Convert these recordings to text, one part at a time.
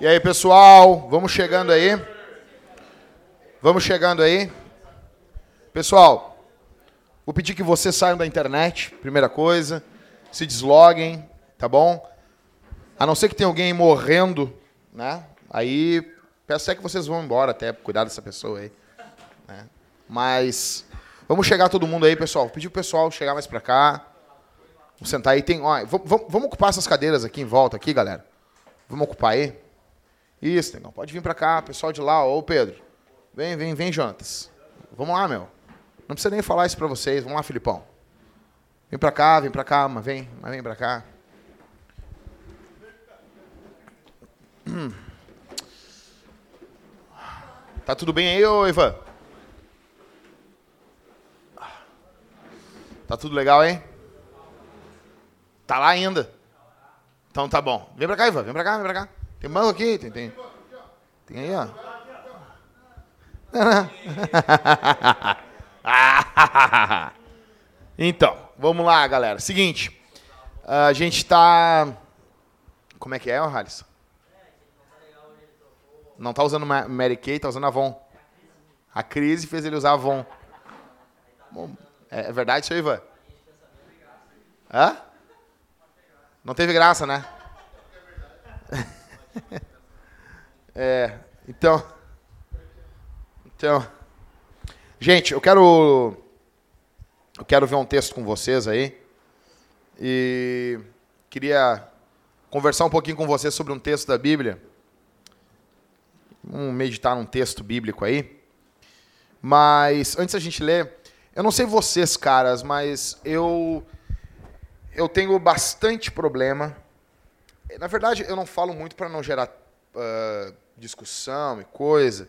E aí, pessoal, vamos chegando aí. Vamos chegando aí. Pessoal, vou pedir que vocês saiam da internet, primeira coisa. Se desloguem, tá bom? A não ser que tenha alguém morrendo, né? Aí peço até que vocês vão embora até cuidar dessa pessoa aí. Né? Mas vamos chegar todo mundo aí, pessoal. Vou pedir pro pessoal chegar mais pra cá. Vamos sentar aí. Tem, ó, vamos, vamos ocupar essas cadeiras aqui em volta aqui, galera. Vamos ocupar aí. Isso, não pode vir pra cá, pessoal de lá, ô Pedro. Vem, vem, vem, Jonatas. Vamos lá, meu. Não precisa nem falar isso pra vocês. Vamos lá, Filipão. Vem pra cá, vem pra cá, mas vem, mas vem pra cá. Hum. Tá tudo bem aí, ô Ivan? Tá tudo legal, hein? Tá lá ainda? Então tá bom. Vem pra cá, Ivan. Vem pra cá, vem pra cá. Tem banco aqui? Tem, tem. Tem aí, ó. então, vamos lá, galera. Seguinte. A gente tá. Como é que é, Harris? Não tá usando Mary Kay, tá usando Avon. A crise fez ele usar Avon. Bom, é, é verdade isso aí, Ivan? Hã? Não teve graça, né? é, então. Então. Gente, eu quero. Eu quero ver um texto com vocês aí. E queria conversar um pouquinho com vocês sobre um texto da Bíblia. Vamos meditar num texto bíblico aí. Mas antes da gente ler, eu não sei vocês, caras, mas eu eu tenho bastante problema. Na verdade, eu não falo muito para não gerar uh, discussão e coisa,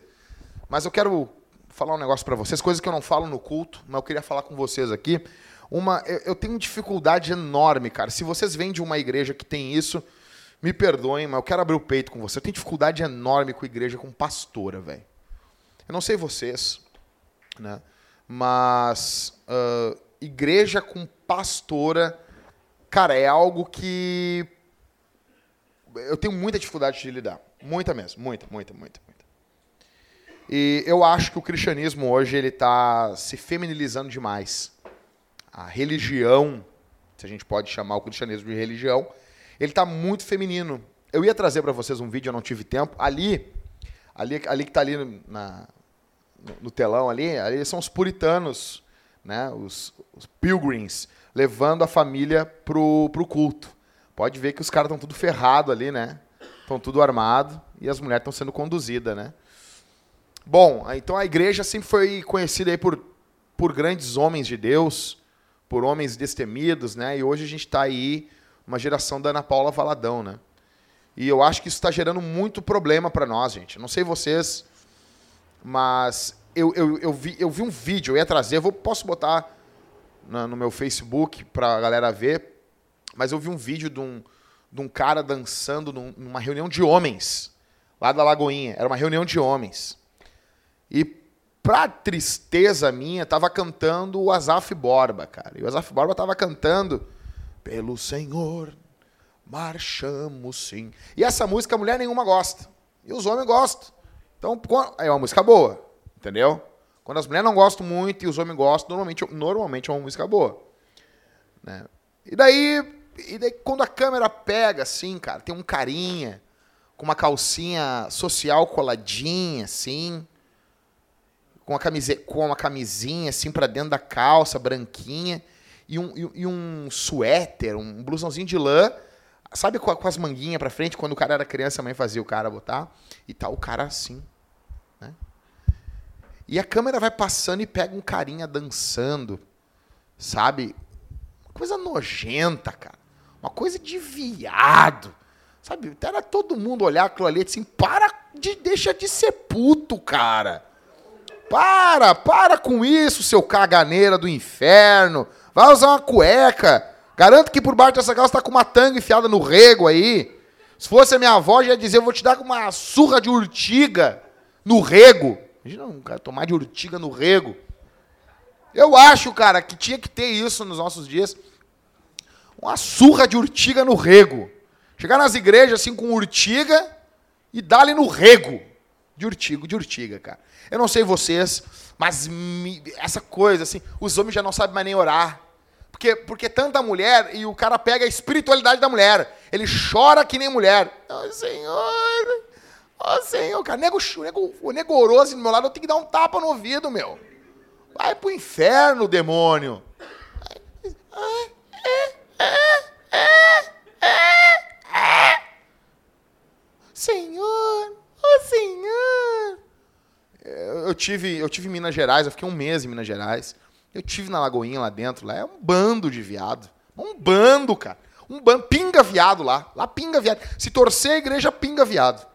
mas eu quero falar um negócio para vocês, coisas que eu não falo no culto, mas eu queria falar com vocês aqui. Uma, eu, eu tenho dificuldade enorme, cara. Se vocês vêm de uma igreja que tem isso, me perdoem, mas eu quero abrir o peito com você. Eu tenho dificuldade enorme com igreja com pastora, velho. Eu não sei vocês, né? Mas uh, igreja com pastora, cara, é algo que eu tenho muita dificuldade de lidar. Muita mesmo, muita, muita, muita, muita. E eu acho que o cristianismo hoje ele está se feminilizando demais. A religião, se a gente pode chamar o cristianismo de religião, ele está muito feminino. Eu ia trazer para vocês um vídeo, eu não tive tempo. Ali, ali, ali que está ali na, no, no, telão ali, ali são os puritanos, né? Os, os pilgrims, levando a família pro, pro culto. Pode ver que os caras estão tudo ferrado ali, né? Estão tudo armado e as mulheres estão sendo conduzidas, né? Bom, então a igreja sempre foi conhecida aí por, por grandes homens de Deus, por homens destemidos, né? E hoje a gente está aí uma geração da Ana Paula Valadão, né? E eu acho que isso está gerando muito problema para nós, gente. Não sei vocês, mas eu, eu, eu, vi, eu vi um vídeo, eu ia trazer, eu vou, posso botar no meu Facebook para a galera ver, mas eu vi um vídeo de um, de um cara dançando num, numa reunião de homens, lá da Lagoinha. Era uma reunião de homens. E, pra tristeza minha, tava cantando o Azaf Borba, cara. E o Azaf Borba tava cantando pelo Senhor marchamos sim. E essa música mulher nenhuma gosta. E os homens gostam. Então, é uma música boa, entendeu? Quando as mulheres não gostam muito e os homens gostam, normalmente, normalmente é uma música boa. Né? E daí, e daí, quando a câmera pega, assim, cara, tem um carinha com uma calcinha social coladinha, assim, com uma, camise, com uma camisinha, assim, pra dentro da calça, branquinha, e um, e, e um suéter, um blusãozinho de lã, sabe com, com as manguinhas pra frente, quando o cara era criança, a mãe fazia o cara botar, e tá o cara assim, né? E a câmera vai passando e pega um carinha dançando, sabe? Uma coisa nojenta, cara. Uma coisa de viado. Sabe? Era todo mundo olhar aquilo ali assim, para de deixa de ser puto, cara. Para, para com isso, seu caganeira do inferno. Vai usar uma cueca. Garanto que por baixo dessa calça tá com uma tanga enfiada no rego aí. Se fosse a minha avó, já ia dizer, eu vou te dar uma surra de urtiga no rego. Imagina um cara tomar de urtiga no rego. Eu acho, cara, que tinha que ter isso nos nossos dias. Uma surra de urtiga no rego. Chegar nas igrejas assim com urtiga e dá-lhe no rego de urtigo, de urtiga, cara. Eu não sei vocês, mas me, essa coisa, assim, os homens já não sabem mais nem orar. Porque, porque tanta mulher e o cara pega a espiritualidade da mulher. Ele chora que nem mulher. Oh, Senhor, oh, Senhor, cara, nego, nego, o negoroso do meu lado, eu tenho que dar um tapa no ouvido, meu. Vai pro inferno, demônio. Senhor, oh Senhor. Eu tive, eu tive em Minas Gerais, eu fiquei um mês em Minas Gerais. Eu tive na Lagoinha lá dentro, lá é um bando de viado. Um bando, cara. Um bando, pinga viado lá. Lá pinga viado. Se torcer a igreja, pinga viado.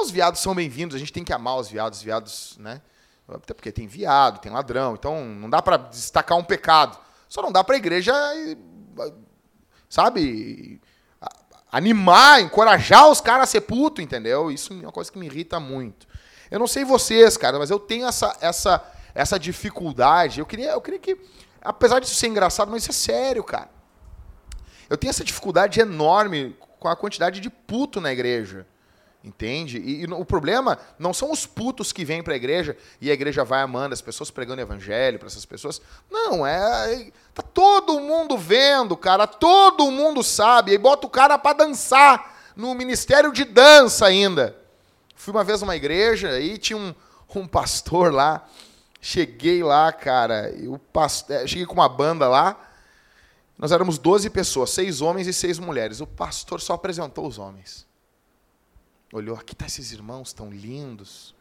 Os viados são bem-vindos, a gente tem que amar os viados, os viados, né? Até porque tem viado, tem ladrão, então não dá para destacar um pecado. Só não dá para a igreja, sabe, animar, encorajar os caras a ser puto, entendeu? Isso é uma coisa que me irrita muito. Eu não sei vocês, cara, mas eu tenho essa, essa, essa dificuldade. Eu queria, eu queria que, apesar disso ser engraçado, mas isso é sério, cara. Eu tenho essa dificuldade enorme com a quantidade de puto na igreja. Entende? E, e, o problema não são os putos que vêm para a igreja e a igreja vai amando as pessoas pregando evangelho para essas pessoas. Não, é. Tá todo mundo vendo, cara. Todo mundo sabe. E bota o cara para dançar no ministério de dança ainda. Fui uma vez numa igreja e tinha um, um pastor lá. Cheguei lá, cara. E o é, cheguei com uma banda lá. Nós éramos 12 pessoas, seis homens e seis mulheres. O pastor só apresentou os homens olhou, aqui tá esses irmãos tão lindos.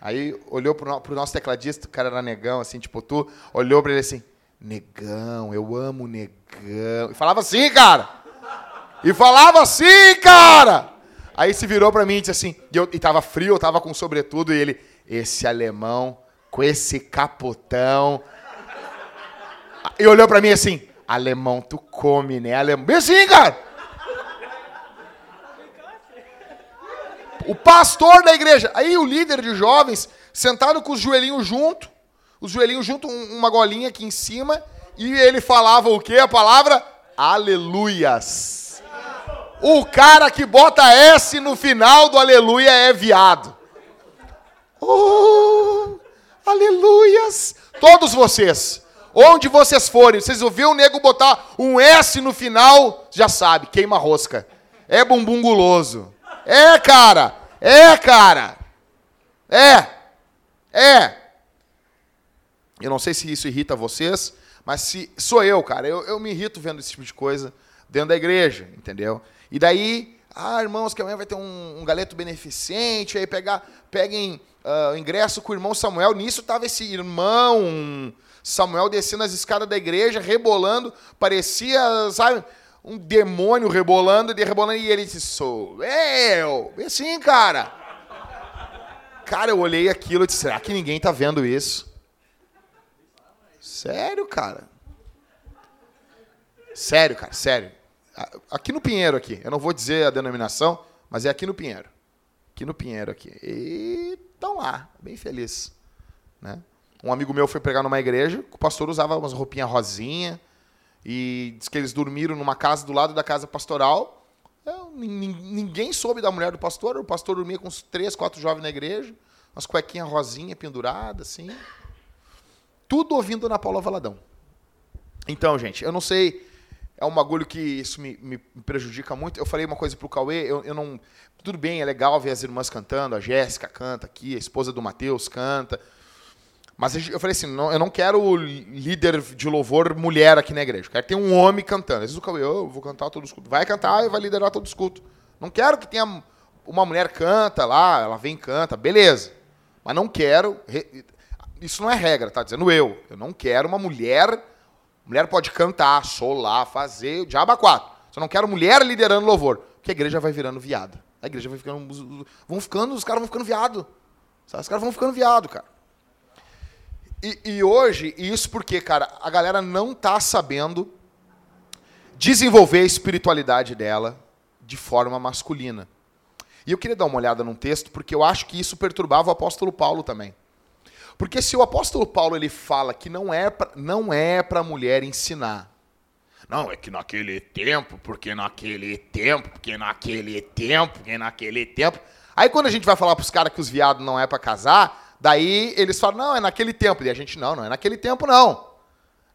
Aí olhou pro, pro nosso tecladista, o cara era negão, assim, tipo tu, olhou para ele assim, negão, eu amo negão. E falava assim, cara. E falava assim, cara. Aí se virou para mim e disse assim, e, eu, e tava frio, eu tava com sobretudo, e ele, esse alemão, com esse capotão. E olhou para mim assim, alemão, tu come, né, alemão? Bem assim, cara. O pastor da igreja. Aí o líder de jovens, sentado com os joelhinhos junto, os joelhinhos junto, uma golinha aqui em cima, e ele falava o quê? A palavra aleluias. O cara que bota S no final do aleluia é viado. Oh, aleluias. Todos vocês, onde vocês forem, vocês ouviram o nego botar um S no final, já sabe, queima rosca. É bumbum guloso. É, cara. É, cara. É. É. Eu não sei se isso irrita vocês, mas se sou eu, cara, eu, eu me irrito vendo esse tipo de coisa dentro da igreja, entendeu? E daí, ah, irmãos, que amanhã vai ter um, um galeto beneficente, aí pegar, peguem uh, ingresso com o irmão Samuel. Nisso tava esse irmão Samuel descendo as escadas da igreja, rebolando, parecia, sabe, um demônio rebolando, e rebolando, e ele disse, sou eu. E assim, cara. Cara, eu olhei aquilo e disse, será que ninguém tá vendo isso? Sério, cara. Sério, cara, sério. Aqui no Pinheiro, aqui. Eu não vou dizer a denominação, mas é aqui no Pinheiro. Aqui no Pinheiro, aqui. E estão lá, bem feliz. Né? Um amigo meu foi pregar numa igreja, o pastor usava umas roupinhas rosinha, e diz que eles dormiram numa casa do lado da casa pastoral. ninguém soube da mulher do pastor. O pastor dormia com uns três, quatro jovens na igreja, umas cuequinhas rosinha penduradas, assim. Tudo ouvindo Ana Paula Valadão. Então, gente, eu não sei. É um bagulho que isso me, me prejudica muito. Eu falei uma coisa pro Cauê, eu, eu não. Tudo bem, é legal ver as irmãs cantando, a Jéssica canta aqui, a esposa do Matheus canta. Mas eu falei assim, não, eu não quero líder de louvor mulher aqui na igreja. Eu quero ter um homem cantando. Às vezes o Cauê, eu vou cantar todo escuto. Vai cantar e vai liderar todo escuto. Não quero que tenha uma mulher canta lá, ela vem e canta, beleza. Mas não quero. Isso não é regra, tá dizendo eu. Eu não quero uma mulher. Mulher pode cantar, solar, fazer, o diabo quatro. Só não quero mulher liderando louvor. Porque a igreja vai virando viada. A igreja vai ficando. Vão ficando, os caras vão ficando viado. Os caras vão ficando viado, cara. E, e hoje, isso porque, cara, a galera não tá sabendo desenvolver a espiritualidade dela de forma masculina. E eu queria dar uma olhada num texto, porque eu acho que isso perturbava o apóstolo Paulo também. Porque se o apóstolo Paulo ele fala que não é pra, não é para a mulher ensinar, Não, é que naquele tempo, porque naquele tempo, porque naquele tempo, porque naquele tempo. Aí quando a gente vai falar pros caras que os viados não é para casar, daí eles falam, não, é naquele tempo. E a gente, não, não é naquele tempo, não.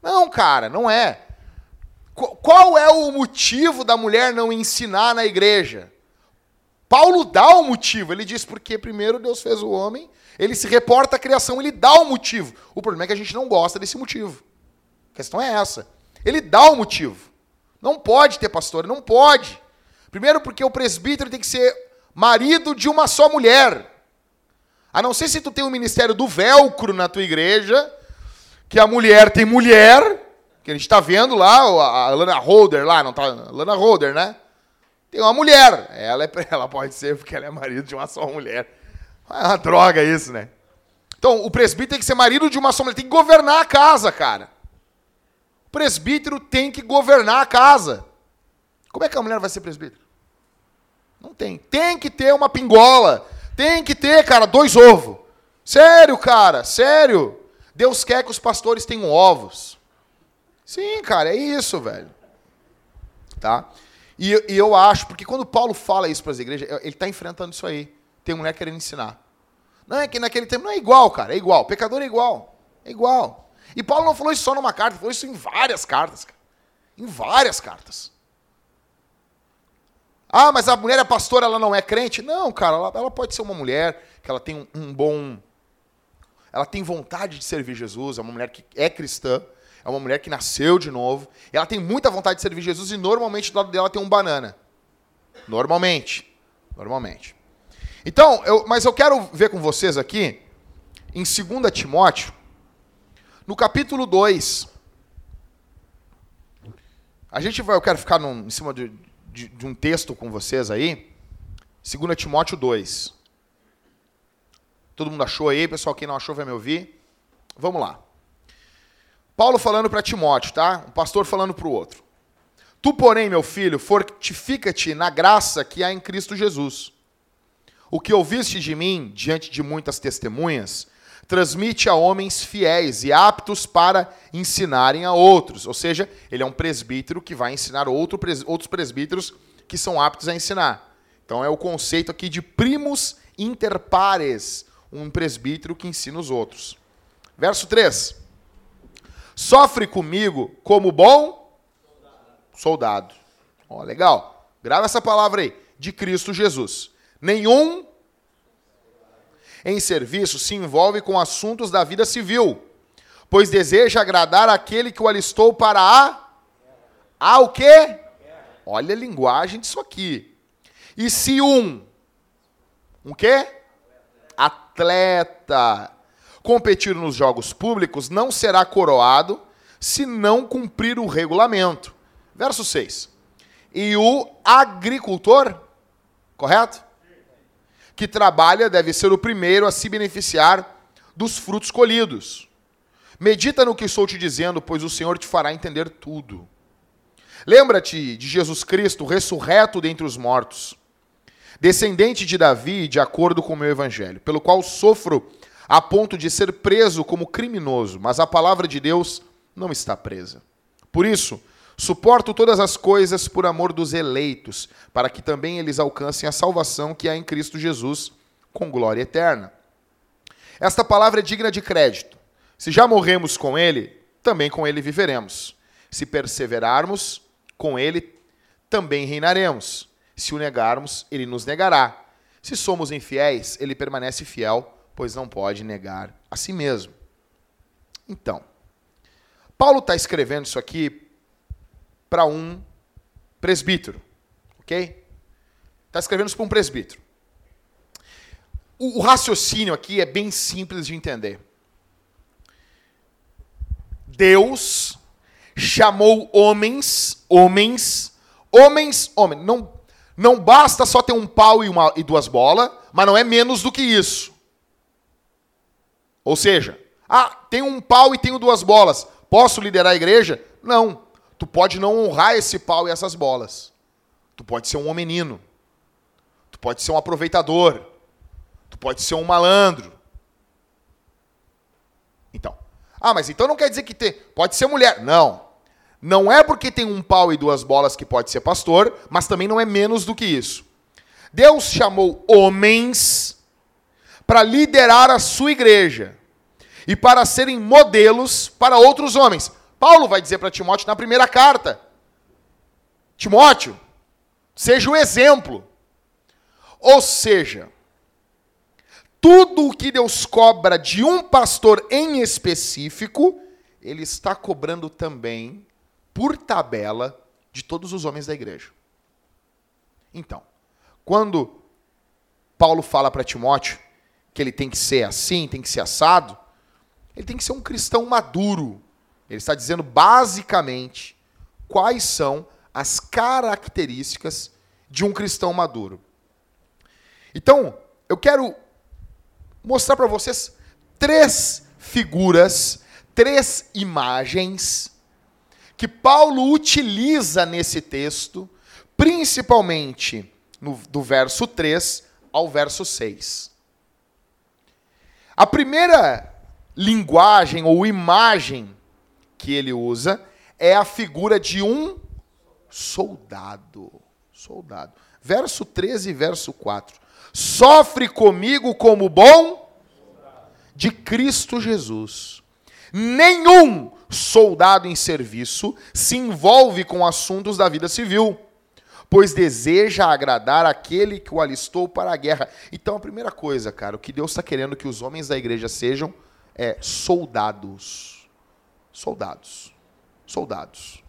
Não, cara, não é. Qual é o motivo da mulher não ensinar na igreja? Paulo dá o motivo. Ele diz porque primeiro Deus fez o homem, ele se reporta à criação, ele dá o motivo. O problema é que a gente não gosta desse motivo. A questão é essa. Ele dá o motivo. Não pode ter pastor, não pode. Primeiro porque o presbítero tem que ser marido de uma só mulher. A não ser se tu tem o um ministério do velcro na tua igreja, que a mulher tem mulher, que a gente está vendo lá, a Lana Holder lá, não tá? Lana Holder, né? Tem uma mulher. Ela, é, ela pode ser porque ela é marido de uma só mulher. É uma droga isso, né? Então, o presbítero tem que ser marido de uma só mulher. Tem que governar a casa, cara. O presbítero tem que governar a casa. Como é que a mulher vai ser presbítero? Não tem. Tem que ter uma pingola. Tem que ter, cara, dois ovos. Sério, cara, sério. Deus quer que os pastores tenham ovos. Sim, cara, é isso, velho. Tá? E, e eu acho, porque quando Paulo fala isso para as igrejas, ele está enfrentando isso aí. Tem mulher querendo ensinar. Não é que naquele tempo não é igual, cara, é igual. Pecador é igual. É igual. E Paulo não falou isso só numa carta, falou isso em várias cartas, cara. Em várias cartas. Ah, mas a mulher é pastora, ela não é crente? Não, cara, ela, ela pode ser uma mulher que ela tem um, um bom. Ela tem vontade de servir Jesus, é uma mulher que é cristã, é uma mulher que nasceu de novo, ela tem muita vontade de servir Jesus e normalmente do lado dela tem um banana. Normalmente. Normalmente. Então, eu, mas eu quero ver com vocês aqui, em 2 Timóteo, no capítulo 2. A gente vai, eu quero ficar num, em cima de, de, de um texto com vocês aí. 2 Timóteo 2. Todo mundo achou aí? Pessoal, quem não achou vai me ouvir. Vamos lá. Paulo falando para Timóteo, tá? Um pastor falando para o outro. Tu, porém, meu filho, fortifica-te na graça que há em Cristo Jesus. O que ouviste de mim, diante de muitas testemunhas, transmite a homens fiéis e aptos para ensinarem a outros. Ou seja, ele é um presbítero que vai ensinar outro, outros presbíteros que são aptos a ensinar. Então é o conceito aqui de primus inter pares, um presbítero que ensina os outros. Verso 3 sofre comigo como bom soldado. Ó, legal. Grava essa palavra aí. De Cristo Jesus. Nenhum em serviço se envolve com assuntos da vida civil, pois deseja agradar aquele que o alistou para a. A o quê? Olha a linguagem disso aqui. E se um. Um quê? Atleta competir nos jogos públicos não será coroado se não cumprir o regulamento. Verso 6. E o agricultor, correto? Que trabalha deve ser o primeiro a se beneficiar dos frutos colhidos. Medita no que estou te dizendo, pois o Senhor te fará entender tudo. Lembra-te de Jesus Cristo, ressurreto dentre os mortos, descendente de Davi, de acordo com o meu evangelho, pelo qual sofro a ponto de ser preso como criminoso, mas a palavra de Deus não está presa. Por isso, suporto todas as coisas por amor dos eleitos, para que também eles alcancem a salvação que há em Cristo Jesus, com glória eterna. Esta palavra é digna de crédito. Se já morremos com ele, também com ele viveremos. Se perseverarmos, com ele também reinaremos. Se o negarmos, ele nos negará. Se somos infiéis, ele permanece fiel pois não pode negar a si mesmo. Então, Paulo está escrevendo isso aqui para um presbítero, ok? Está escrevendo para um presbítero. O, o raciocínio aqui é bem simples de entender. Deus chamou homens, homens, homens, homens. Não, não basta só ter um pau e, uma, e duas bolas, mas não é menos do que isso. Ou seja, ah, tem um pau e tenho duas bolas. Posso liderar a igreja? Não. Tu pode não honrar esse pau e essas bolas. Tu pode ser um homenino. Tu pode ser um aproveitador. Tu pode ser um malandro. Então. Ah, mas então não quer dizer que tem. Pode ser mulher. Não. Não é porque tem um pau e duas bolas que pode ser pastor, mas também não é menos do que isso. Deus chamou homens para liderar a sua igreja e para serem modelos para outros homens. Paulo vai dizer para Timóteo na primeira carta: Timóteo, seja o exemplo. Ou seja, tudo o que Deus cobra de um pastor em específico, ele está cobrando também, por tabela, de todos os homens da igreja. Então, quando Paulo fala para Timóteo que ele tem que ser assim, tem que ser assado, ele tem que ser um cristão maduro. Ele está dizendo basicamente quais são as características de um cristão maduro. Então, eu quero mostrar para vocês três figuras, três imagens que Paulo utiliza nesse texto, principalmente no, do verso 3 ao verso 6. A primeira linguagem ou imagem que ele usa é a figura de um soldado. Soldado. Verso 13 e verso 4 sofre comigo como bom de Cristo Jesus. Nenhum soldado em serviço se envolve com assuntos da vida civil, pois deseja agradar aquele que o alistou para a guerra. Então, a primeira coisa, cara, o que Deus está querendo que os homens da igreja sejam é soldados. Soldados. Soldados.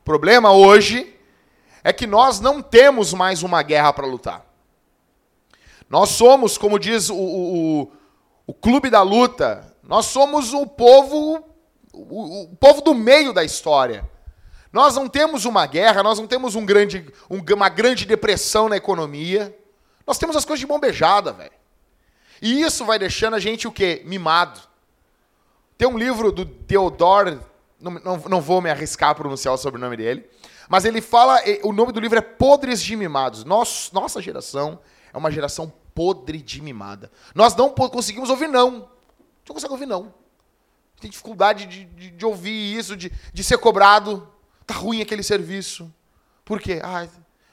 O problema hoje é que nós não temos mais uma guerra para lutar. Nós somos, como diz o, o, o clube da luta, nós somos o povo, o, o, povo do meio da história. Nós não temos uma guerra, nós não temos um grande, um, uma grande depressão na economia. Nós temos as coisas de bombejada, velho. E isso vai deixando a gente o quê? Mimado. Tem um livro do Theodore, não, não, não vou me arriscar a pronunciar o sobrenome dele, mas ele fala, o nome do livro é Podres de Mimados. Nossa, nossa geração é uma geração podre de mimada. Nós não conseguimos ouvir não. Não consegue ouvir não. Tem dificuldade de, de, de ouvir isso, de, de ser cobrado. Tá ruim aquele serviço. Por quê? Ah,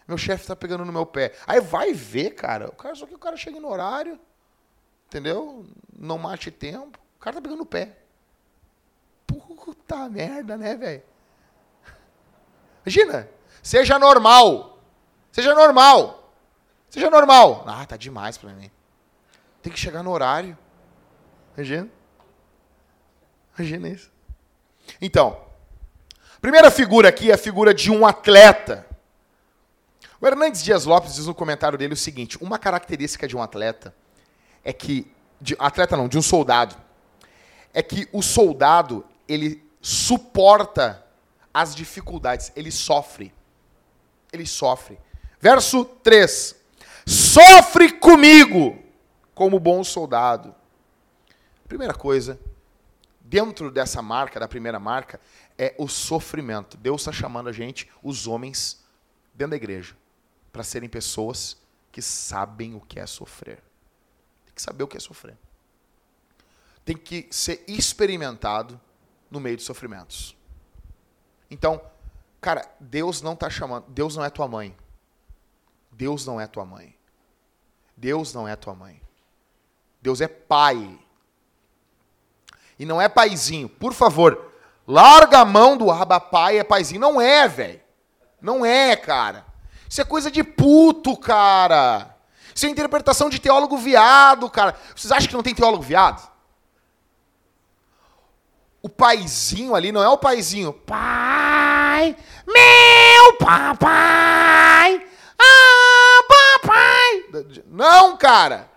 meu chefe tá pegando no meu pé. Aí vai ver, cara. O cara só que o cara chega no horário, entendeu? Não mate tempo. O cara tá pegando no pé. Puta merda, né, velho? Imagina. Seja normal. Seja normal. Seja normal. Ah, tá demais para mim. Tem que chegar no horário. Imagina. Imagina isso. Então, primeira figura aqui é a figura de um atleta. O Hernandes Dias Lopes diz no comentário dele o seguinte: uma característica de um atleta é que. De, atleta não, de um soldado. É que o soldado, ele suporta as dificuldades, ele sofre. Ele sofre. Verso 3 sofre comigo como bom soldado. Primeira coisa, dentro dessa marca, da primeira marca, é o sofrimento. Deus está chamando a gente, os homens, dentro da igreja, para serem pessoas que sabem o que é sofrer. Tem que saber o que é sofrer. Tem que ser experimentado no meio de sofrimentos. Então, cara, Deus não está chamando, Deus não é tua mãe. Deus não é tua mãe. Deus não é tua mãe. Deus é pai. E não é paizinho. Por favor, larga a mão do aba pai é paizinho. Não é, velho. Não é, cara. Isso é coisa de puto, cara. Isso é interpretação de teólogo viado, cara. Vocês acham que não tem teólogo viado? O paizinho ali não é o paizinho. Pai, meu papai, ah, papai! Não, cara!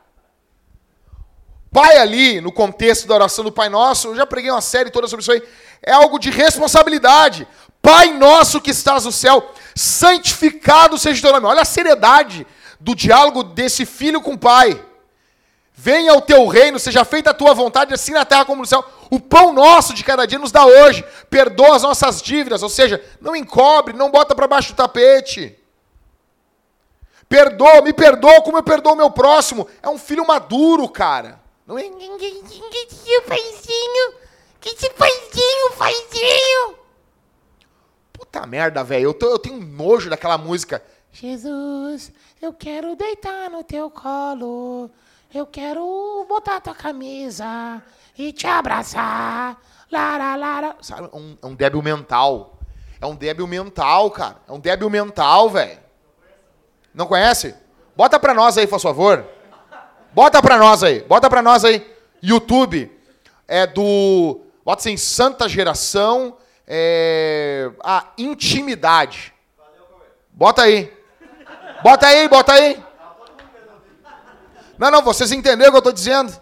Pai ali, no contexto da oração do Pai Nosso, eu já preguei uma série toda sobre isso aí, é algo de responsabilidade. Pai nosso que estás no céu, santificado seja o teu nome. Olha a seriedade do diálogo desse filho com o pai. Venha o teu reino, seja feita a tua vontade, assim na terra como no céu. O pão nosso de cada dia nos dá hoje. Perdoa as nossas dívidas, ou seja, não encobre, não bota para baixo do tapete. Perdoa, me perdoa como eu perdoo o meu próximo. É um filho maduro, cara. Não é? Que paizinho, que paizinho, paizinho. Puta merda, velho. Eu, tô- eu tenho nojo daquela música. Jesus, eu quero deitar no teu colo. Eu quero botar tua camisa e te abraçar. Lara, lara. Sabe, um, é um débil mental. É um débil mental, cara. É um débil mental, velho. Não conhece? Bota pra nós aí, por favor. Bota pra nós aí. Bota pra nós aí. YouTube. É do. Bota assim, Santa Geração. É, a intimidade. Bota aí. Bota aí, bota aí. Não, não, vocês entenderam o que eu tô dizendo?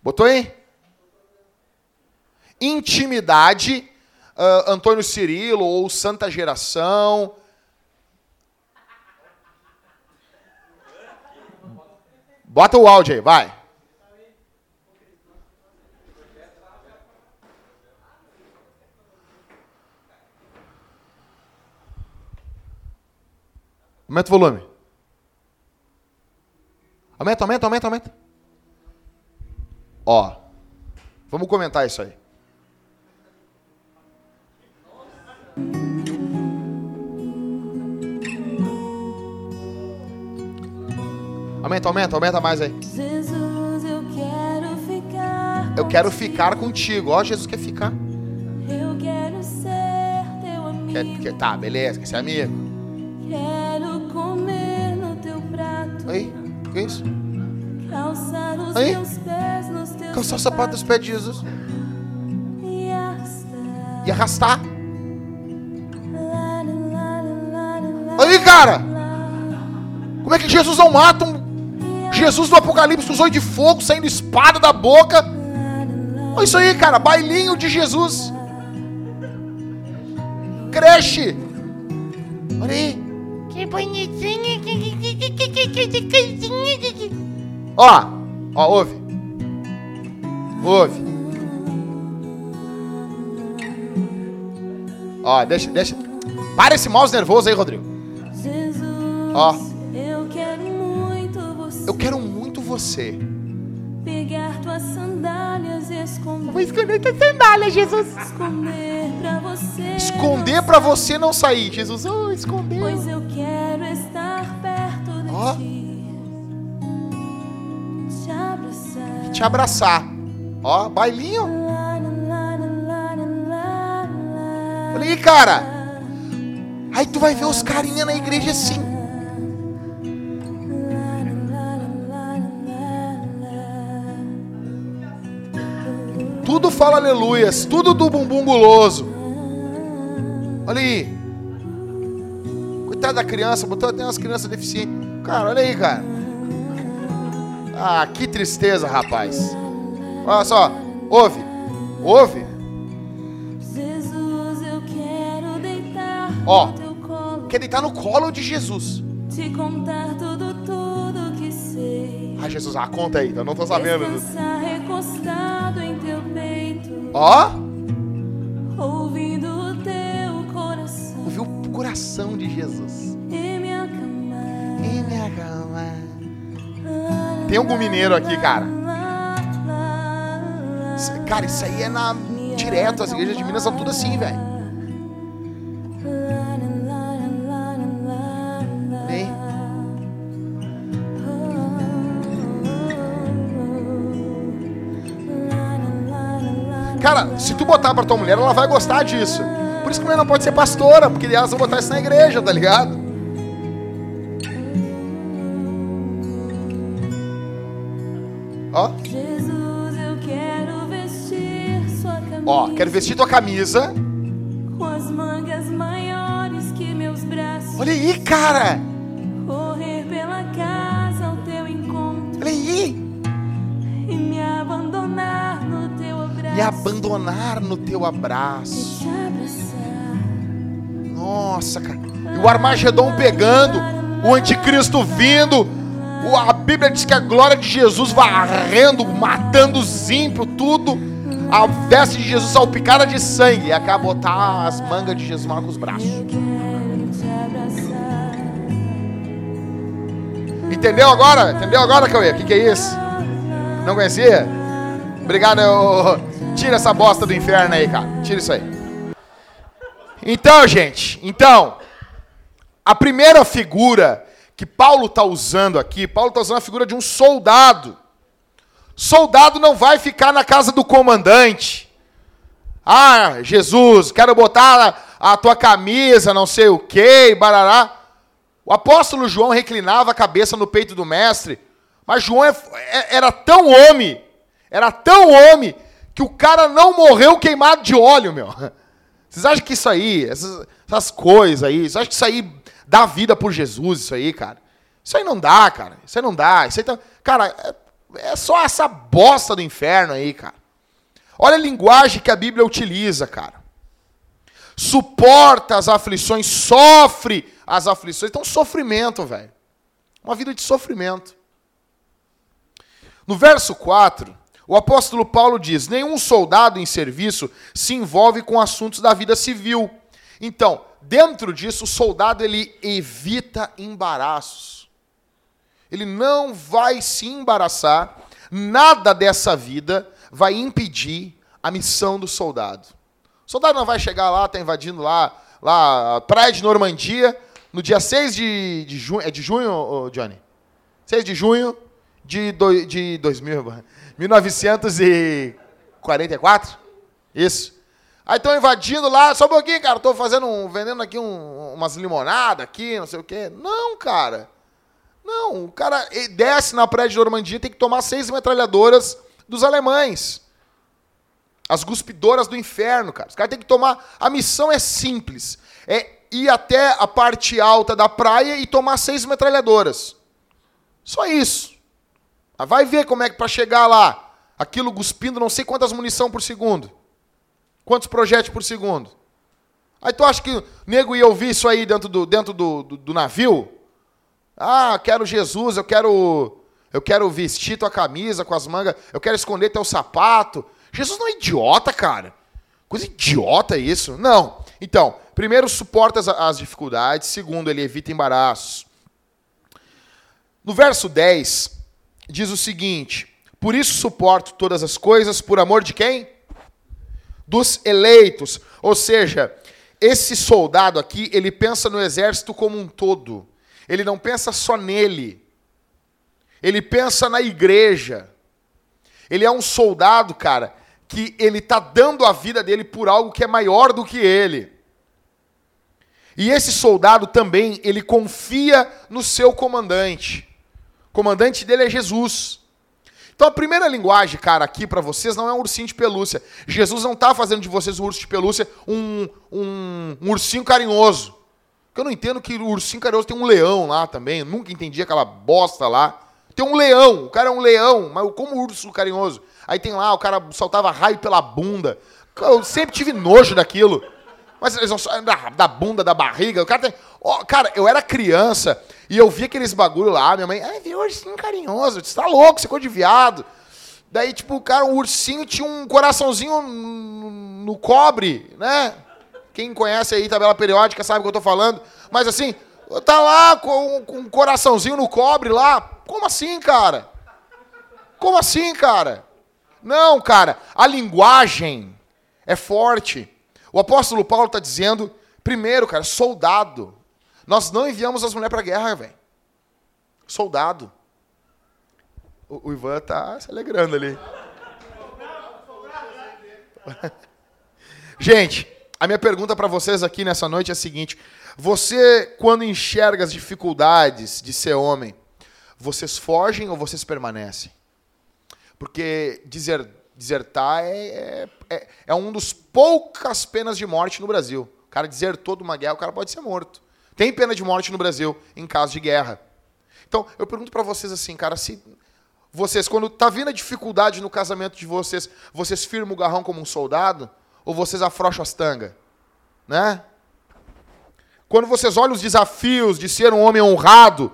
Botou aí? Intimidade, ah, Antônio Cirilo ou Santa Geração. Bota o áudio aí, vai. Aumenta o volume. Aumenta, aumenta, aumenta, aumenta. Ó, vamos comentar isso aí. Aumenta, aumenta, aumenta mais aí. Jesus, eu quero ficar. Eu quero ficar contigo. Ó, Jesus quer ficar. Eu quero ser teu amigo. Quer, quer- tá, beleza, quer ser amigo. Quero comer no teu prato. Aí, que isso? Calçar os Aí. meus pés nos teus Calçar o sapato dos pés de Jesus. E arrastar. Aí, cara! Como é que Jesus não mata um Jesus do Apocalipse usou de fogo, saindo espada da boca? Olha isso aí, cara. Bailinho de Jesus. Creche. Olha aí. Que bonitinho. Ó, ó, ouve. Ouve. Ó, deixa, deixa. Para esse mouse nervoso aí, Rodrigo. Jesus, Ó. eu quero muito você. Eu quero muito você. Tuas sandálias esconder. Vou esconder tua sandália, Jesus. Esconder pra você. Esconder pra você não sair, Jesus. Oh, escondeu. Pois eu quero estar perto de Ó. ti. Te abraçar. Te abraçar. Ó, bailinho. Lá. Olha aí, cara. Aí tu vai ver os carinha na igreja assim. Fala aleluias, tudo do bumbum guloso. Olha aí. Coitada da criança, botou até umas crianças deficientes. Cara, olha aí, cara. Ah, que tristeza, rapaz. Olha só, ouve, ouve. Jesus, eu quero deitar Ó. no teu colo. Quer deitar no colo de Jesus. Te contar Ah, Jesus, ah, conta aí, eu não tô sabendo. Recostado em teu peito. Ó, Ouvindo o teu coração. ouviu o coração de Jesus. E me acalmar. E me acalma. Tem algum mineiro aqui, cara? Cara, isso aí é na direto, as igrejas de Minas são tudo assim, velho. Cara, se tu botar pra tua mulher, ela vai gostar disso. Por isso que mulher não pode ser pastora, porque elas vão botar isso na igreja, tá ligado? Ó, Jesus, eu quero vestir sua camisa. ó, quero vestir tua camisa. Com as mangas maiores que meus braços. Olha aí, cara. Me abandonar no teu abraço. E. Nossa, cara. E o Armagedon pegando, o anticristo vindo. A Bíblia diz que a glória de Jesus varrendo, matando os ímpios, tudo. A veste de Jesus salpicada de sangue. E acaba botar as mangas de Jesus mal com os braços. Entendeu agora? Entendeu agora, Cauê? O que, que é isso? Não conhecia? Obrigado. Tira essa bosta do inferno aí, cara. Tira isso aí. Então, gente, então, a primeira figura que Paulo está usando aqui, Paulo está usando a figura de um soldado. Soldado não vai ficar na casa do comandante. Ah, Jesus, quero botar a tua camisa, não sei o que, barará. O apóstolo João reclinava a cabeça no peito do mestre, mas João é é, era tão homem, era tão homem, que o cara não morreu queimado de óleo, meu. Vocês acham que isso aí, essas, essas coisas aí, vocês acham que isso aí dá vida por Jesus, isso aí, cara? Isso aí não dá, cara. Isso aí não dá. Isso aí tá... Cara, é, é só essa bosta do inferno aí, cara. Olha a linguagem que a Bíblia utiliza, cara. Suporta as aflições, sofre as aflições. Então, sofrimento, velho. Uma vida de sofrimento. No verso 4, o apóstolo Paulo diz: Nenhum soldado em serviço se envolve com assuntos da vida civil. Então, dentro disso, o soldado ele evita embaraços. Ele não vai se embaraçar, nada dessa vida vai impedir a missão do soldado. O soldado não vai chegar lá, está invadindo lá, lá a praia de Normandia, no dia 6 de, de junho. É de junho, Johnny? 6 de junho de, do, de 2000, 1944? Isso. Aí estão invadindo lá, só um pouquinho, cara, estou fazendo um, vendendo aqui um, umas limonadas aqui, não sei o quê. Não, cara. Não, o cara desce na praia de Normandia tem que tomar seis metralhadoras dos alemães. As guspidoras do inferno, cara. Os caras têm que tomar. A missão é simples. É ir até a parte alta da praia e tomar seis metralhadoras. Só isso. Vai ver como é que para chegar lá, aquilo cuspindo não sei quantas munição por segundo. Quantos projéteis por segundo. Aí tu acha que o nego ia ouvir isso aí dentro do, dentro do, do, do navio? Ah, quero Jesus, eu quero eu quero vestir tua camisa com as mangas, eu quero esconder teu sapato. Jesus não é idiota, cara. Coisa idiota isso. Não. Então, primeiro, suporta as, as dificuldades. Segundo, ele evita embaraços. No verso 10, diz o seguinte: Por isso suporto todas as coisas, por amor de quem? Dos eleitos. Ou seja, esse soldado aqui, ele pensa no exército como um todo. Ele não pensa só nele. Ele pensa na igreja. Ele é um soldado, cara, que ele está dando a vida dele por algo que é maior do que ele. E esse soldado também, ele confia no seu comandante comandante dele é Jesus. Então a primeira linguagem, cara, aqui para vocês não é um ursinho de pelúcia. Jesus não está fazendo de vocês um urso de pelúcia um, um, um ursinho carinhoso. Porque eu não entendo que o ursinho carinhoso tem um leão lá também. Eu nunca entendi aquela bosta lá. Tem um leão, o cara é um leão, mas como urso carinhoso. Aí tem lá, o cara soltava raio pela bunda. Eu sempre tive nojo daquilo. Mas eles vão da, da bunda, da barriga. O cara tem. Oh, cara, eu era criança e eu vi aqueles bagulho lá. Minha mãe, ai, viu ursinho carinhoso. Você tá louco, você ficou de viado. Daí, tipo, cara, o ursinho tinha um coraçãozinho no cobre, né? Quem conhece aí tabela periódica sabe o que eu tô falando. Mas assim, tá lá com, com um coraçãozinho no cobre lá. Como assim, cara? Como assim, cara? Não, cara, a linguagem é forte. O apóstolo Paulo está dizendo, primeiro, cara, soldado. Nós não enviamos as mulheres para a guerra, velho. Soldado. O, o Ivan tá se alegrando ali. Gente, a minha pergunta para vocês aqui nessa noite é a seguinte: você, quando enxerga as dificuldades de ser homem, vocês fogem ou vocês permanecem? Porque dizer, desertar é, é, é, é um dos poucas penas de morte no Brasil. O cara desertou de uma guerra, o cara pode ser morto. Tem pena de morte no Brasil em caso de guerra. Então, eu pergunto para vocês assim, cara, se vocês, quando tá vindo a dificuldade no casamento de vocês, vocês firmam o garrão como um soldado ou vocês afrouxam as tangas? Né? Quando vocês olham os desafios de ser um homem honrado,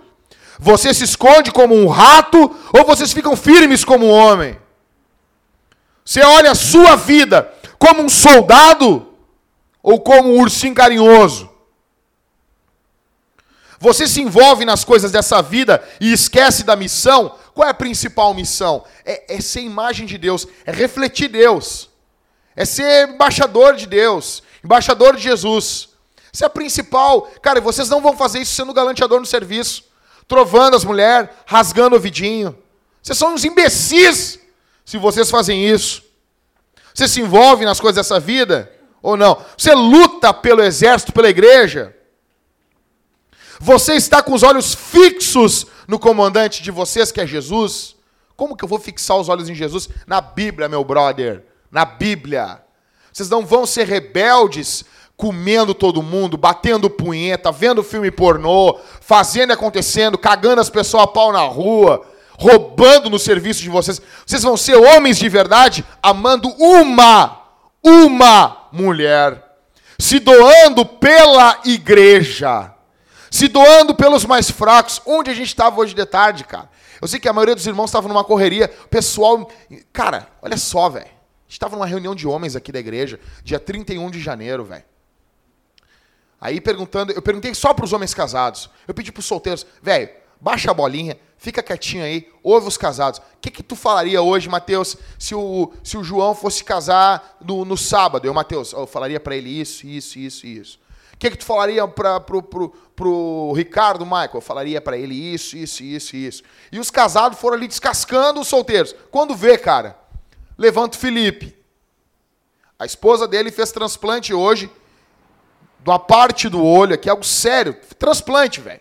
você se esconde como um rato ou vocês ficam firmes como um homem? Você olha a sua vida como um soldado ou como um ursinho carinhoso? Você se envolve nas coisas dessa vida e esquece da missão? Qual é a principal missão? É, é ser imagem de Deus, é refletir Deus, é ser embaixador de Deus. Embaixador de Jesus. Isso é a principal. Cara, vocês não vão fazer isso sendo galanteador no serviço, trovando as mulheres, rasgando o vidinho. Vocês são uns imbecis se vocês fazem isso. Você se envolve nas coisas dessa vida ou não? Você luta pelo exército, pela igreja? Você está com os olhos fixos no comandante de vocês, que é Jesus? Como que eu vou fixar os olhos em Jesus? Na Bíblia, meu brother. Na Bíblia. Vocês não vão ser rebeldes comendo todo mundo, batendo punheta, vendo filme pornô, fazendo e acontecendo, cagando as pessoas a pau na rua, roubando no serviço de vocês. Vocês vão ser homens de verdade, amando uma, uma mulher, se doando pela igreja, se doando pelos mais fracos. Onde a gente estava hoje de tarde, cara? Eu sei que a maioria dos irmãos estava numa correria, pessoal. Cara, olha só, velho. A gente estava numa reunião de homens aqui da igreja, dia 31 de janeiro, velho. Aí perguntando, eu perguntei só para os homens casados. Eu pedi para os solteiros, velho, baixa a bolinha, fica quietinho aí, ouve os casados. O que, que tu falaria hoje, Mateus, se o, se o João fosse casar no, no sábado? Eu, Mateus, eu falaria para ele isso, isso, isso, isso. Que, que tu falaria para pro, pro, pro Ricardo, Michael? Eu falaria para ele isso, isso, isso, isso. E os casados foram ali descascando os solteiros. Quando vê, cara, levanta o Felipe. A esposa dele fez transplante hoje de uma parte do olho aqui, algo sério. Transplante, velho.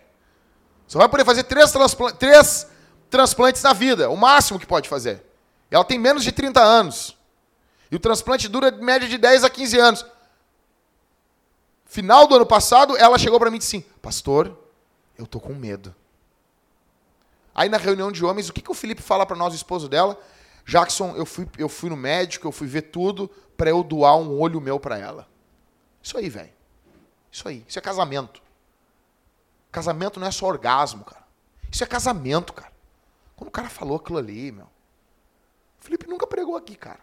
Você vai poder fazer três, transpla três transplantes na vida, o máximo que pode fazer. Ela tem menos de 30 anos. E o transplante dura de média de 10 a 15 anos. Final do ano passado, ela chegou para mim e disse assim: Pastor, eu tô com medo. Aí na reunião de homens, o que, que o Felipe fala para nós, o esposo dela? Jackson, eu fui, eu fui no médico, eu fui ver tudo para eu doar um olho meu para ela. Isso aí, velho. Isso aí. Isso é casamento. Casamento não é só orgasmo, cara. Isso é casamento, cara. Quando o cara falou aquilo ali, meu. O Felipe nunca pregou aqui, cara.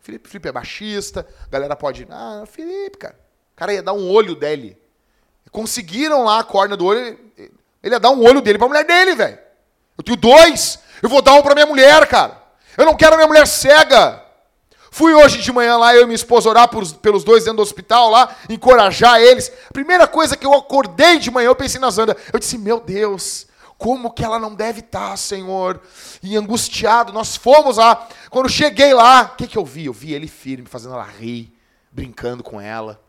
O Felipe, Felipe é baixista, a galera pode. Ah, Felipe, cara. O cara ia dar um olho dele. Conseguiram lá a córnea do olho. Ele ia dar um olho dele pra mulher dele, velho. Eu tenho dois. Eu vou dar um pra minha mulher, cara. Eu não quero minha mulher cega. Fui hoje de manhã lá, eu e minha esposa, orar por, pelos dois dentro do hospital lá, encorajar eles. Primeira coisa que eu acordei de manhã, eu pensei na Zanda. Eu disse, meu Deus, como que ela não deve estar, Senhor? E angustiado, nós fomos lá. Quando cheguei lá, o que, que eu vi? Eu vi ele firme, fazendo ela rir, brincando com ela.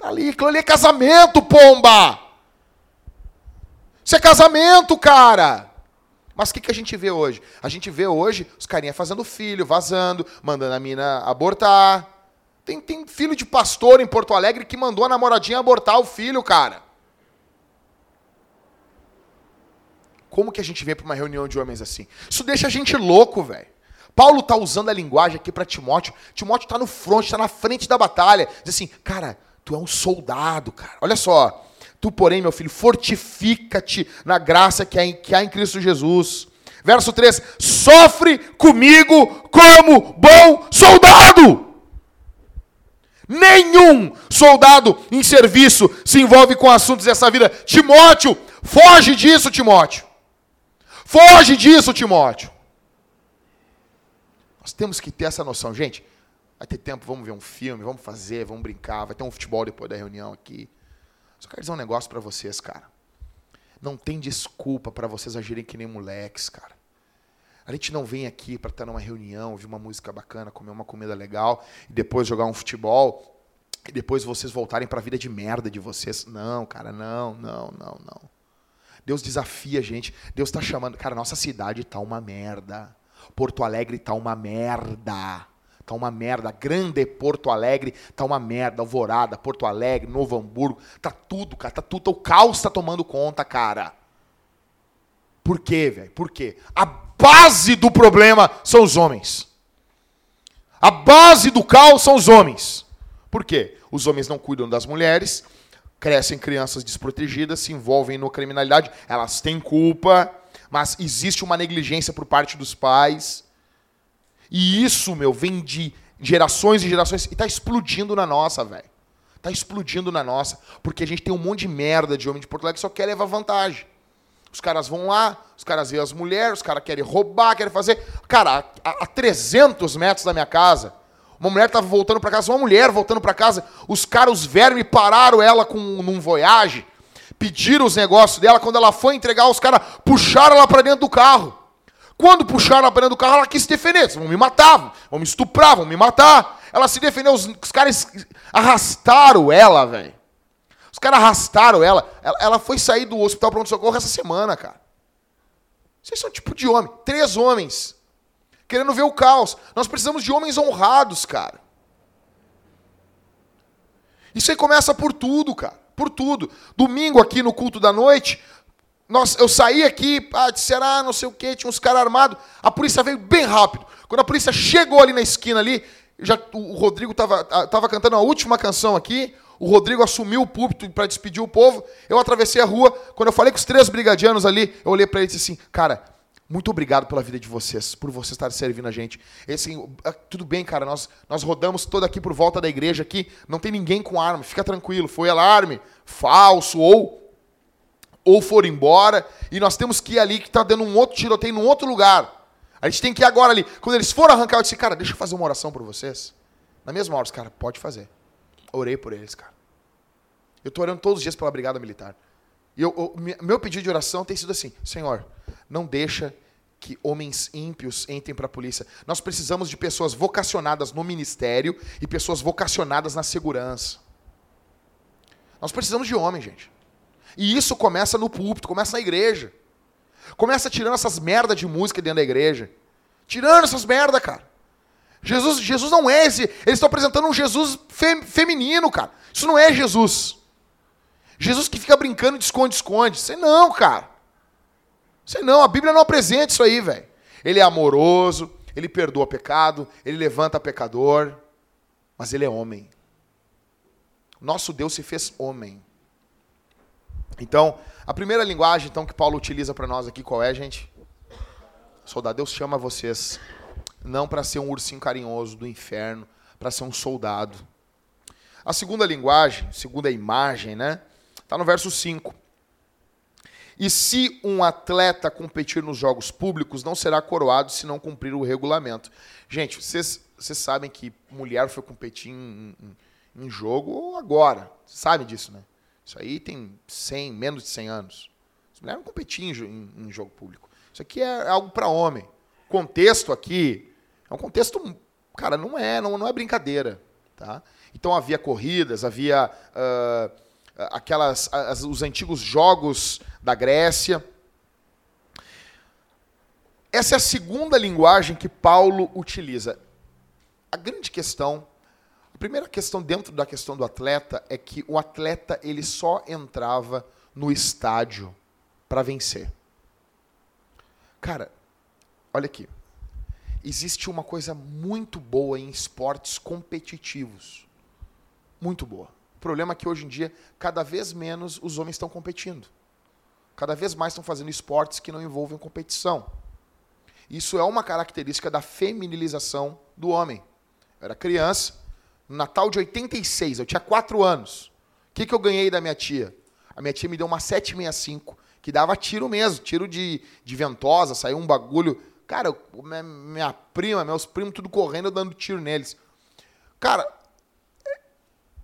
Tá ali, aquilo ali é casamento, pomba! Isso é casamento, cara! Mas o que, que a gente vê hoje? A gente vê hoje os carinha fazendo filho, vazando, mandando a mina abortar. Tem, tem filho de pastor em Porto Alegre que mandou a namoradinha abortar o filho, cara. Como que a gente vem para uma reunião de homens assim? Isso deixa a gente louco, velho. Paulo tá usando a linguagem aqui para Timóteo. Timóteo tá no front, tá na frente da batalha. Diz assim, cara, tu é um soldado, cara. Olha só. Tu, porém, meu filho, fortifica-te na graça que há, em, que há em Cristo Jesus. Verso 3: Sofre comigo como bom soldado. Nenhum soldado em serviço se envolve com assuntos dessa vida. Timóteo, foge disso, Timóteo. Foge disso, Timóteo. Nós temos que ter essa noção. Gente, vai ter tempo, vamos ver um filme, vamos fazer, vamos brincar, vai ter um futebol depois da reunião aqui. Só quero dizer um negócio para vocês, cara. Não tem desculpa para vocês agirem que nem moleques, cara. A gente não vem aqui para estar numa reunião, ouvir uma música bacana, comer uma comida legal e depois jogar um futebol e depois vocês voltarem para a vida de merda de vocês. Não, cara, não, não, não, não. Deus desafia a gente. Deus está chamando. Cara, nossa cidade tá uma merda. Porto Alegre tá uma merda. Tá uma merda. Grande Porto Alegre tá uma merda. Alvorada, Porto Alegre, Novo Hamburgo. Tá tudo, cara. Tá tudo. O caos tá tomando conta, cara. Por quê, velho? Por quê? A base do problema são os homens. A base do caos são os homens. Por quê? Os homens não cuidam das mulheres, crescem crianças desprotegidas, se envolvem no criminalidade, elas têm culpa, mas existe uma negligência por parte dos pais. E isso, meu, vem de gerações e gerações e tá explodindo na nossa, velho. Tá explodindo na nossa, porque a gente tem um monte de merda de homem de Porto Alegre que só quer levar vantagem. Os caras vão lá, os caras veem as mulheres, os caras querem roubar, querem fazer. Cara, a, a 300 metros da minha casa, Uma mulher tava voltando para casa, uma mulher voltando para casa, os caras, os vermes, pararam ela com num voyage, pediram os negócios dela, quando ela foi entregar, os caras puxaram ela para dentro do carro. Quando puxaram para dentro do carro, ela quis se defender. Vão me matar, vão me estuprar, vão me matar. Ela se defendeu, os, os caras arrastaram ela, velho. Os caras arrastaram ela. ela. Ela foi sair do hospital pronto-socorro essa semana, cara. Vocês são tipo de homem. Três homens. Querendo ver o caos. Nós precisamos de homens honrados, cara. Isso aí começa por tudo, cara. Por tudo. Domingo aqui no culto da noite, nós, eu saí aqui, ah, disseram, ah, não sei o quê, tinha uns caras armados. A polícia veio bem rápido. Quando a polícia chegou ali na esquina ali, já, o Rodrigo estava tava cantando a última canção aqui. O Rodrigo assumiu o púlpito para despedir o povo. Eu atravessei a rua. Quando eu falei com os três brigadianos ali, eu olhei para ele e disse assim: Cara, muito obrigado pela vida de vocês, por vocês estarem servindo a gente. assim, tudo bem, cara, nós, nós rodamos toda aqui por volta da igreja aqui, não tem ninguém com arma, fica tranquilo, foi alarme, falso ou ou foram embora, e nós temos que ir ali que está dando um outro tiroteio num outro lugar. A gente tem que ir agora ali. Quando eles foram arrancar, eu disse, cara, deixa eu fazer uma oração por vocês. Na mesma hora, os cara, pode fazer. Orei por eles, cara. Eu estou orando todos os dias pela Brigada Militar. E eu, eu, meu pedido de oração tem sido assim: Senhor, não deixa que homens ímpios entrem para a polícia. Nós precisamos de pessoas vocacionadas no ministério e pessoas vocacionadas na segurança. Nós precisamos de homens, gente. E isso começa no púlpito, começa na igreja. Começa tirando essas merda de música dentro da igreja. Tirando essas merda, cara. Jesus, Jesus não é esse. Eles estão apresentando um Jesus fem, feminino, cara. Isso não é Jesus. Jesus que fica brincando de esconde-esconde. Isso não, cara. Isso não. A Bíblia não apresenta isso aí, velho. Ele é amoroso, ele perdoa pecado, ele levanta pecador, mas ele é homem. Nosso Deus se fez homem. Então, a primeira linguagem então que Paulo utiliza para nós aqui qual é, gente? Soldado, Deus chama vocês não para ser um ursinho carinhoso do inferno, para ser um soldado. A segunda linguagem, segunda imagem, né? Está no verso 5. E se um atleta competir nos jogos públicos, não será coroado se não cumprir o regulamento. Gente, vocês, sabem que mulher foi competir em, em, em jogo agora. Sabem disso, né? Isso aí tem 100, menos de 100 anos. As mulheres não competiam em, em jogo público. Isso aqui é algo para homem. O contexto aqui é um contexto, cara, não é, não, não é brincadeira, tá? Então havia corridas, havia uh, aquelas, as, os antigos jogos da Grécia. Essa é a segunda linguagem que Paulo utiliza. A grande questão primeira questão dentro da questão do atleta é que o atleta ele só entrava no estádio para vencer. Cara, olha aqui. Existe uma coisa muito boa em esportes competitivos. Muito boa. O problema é que hoje em dia, cada vez menos os homens estão competindo. Cada vez mais estão fazendo esportes que não envolvem competição. Isso é uma característica da feminilização do homem. Eu era criança, no Natal de 86, eu tinha 4 anos. O que, que eu ganhei da minha tia? A minha tia me deu uma 765, que dava tiro mesmo, tiro de, de ventosa, saiu um bagulho. Cara, minha, minha prima, meus primos, tudo correndo, dando tiro neles. Cara,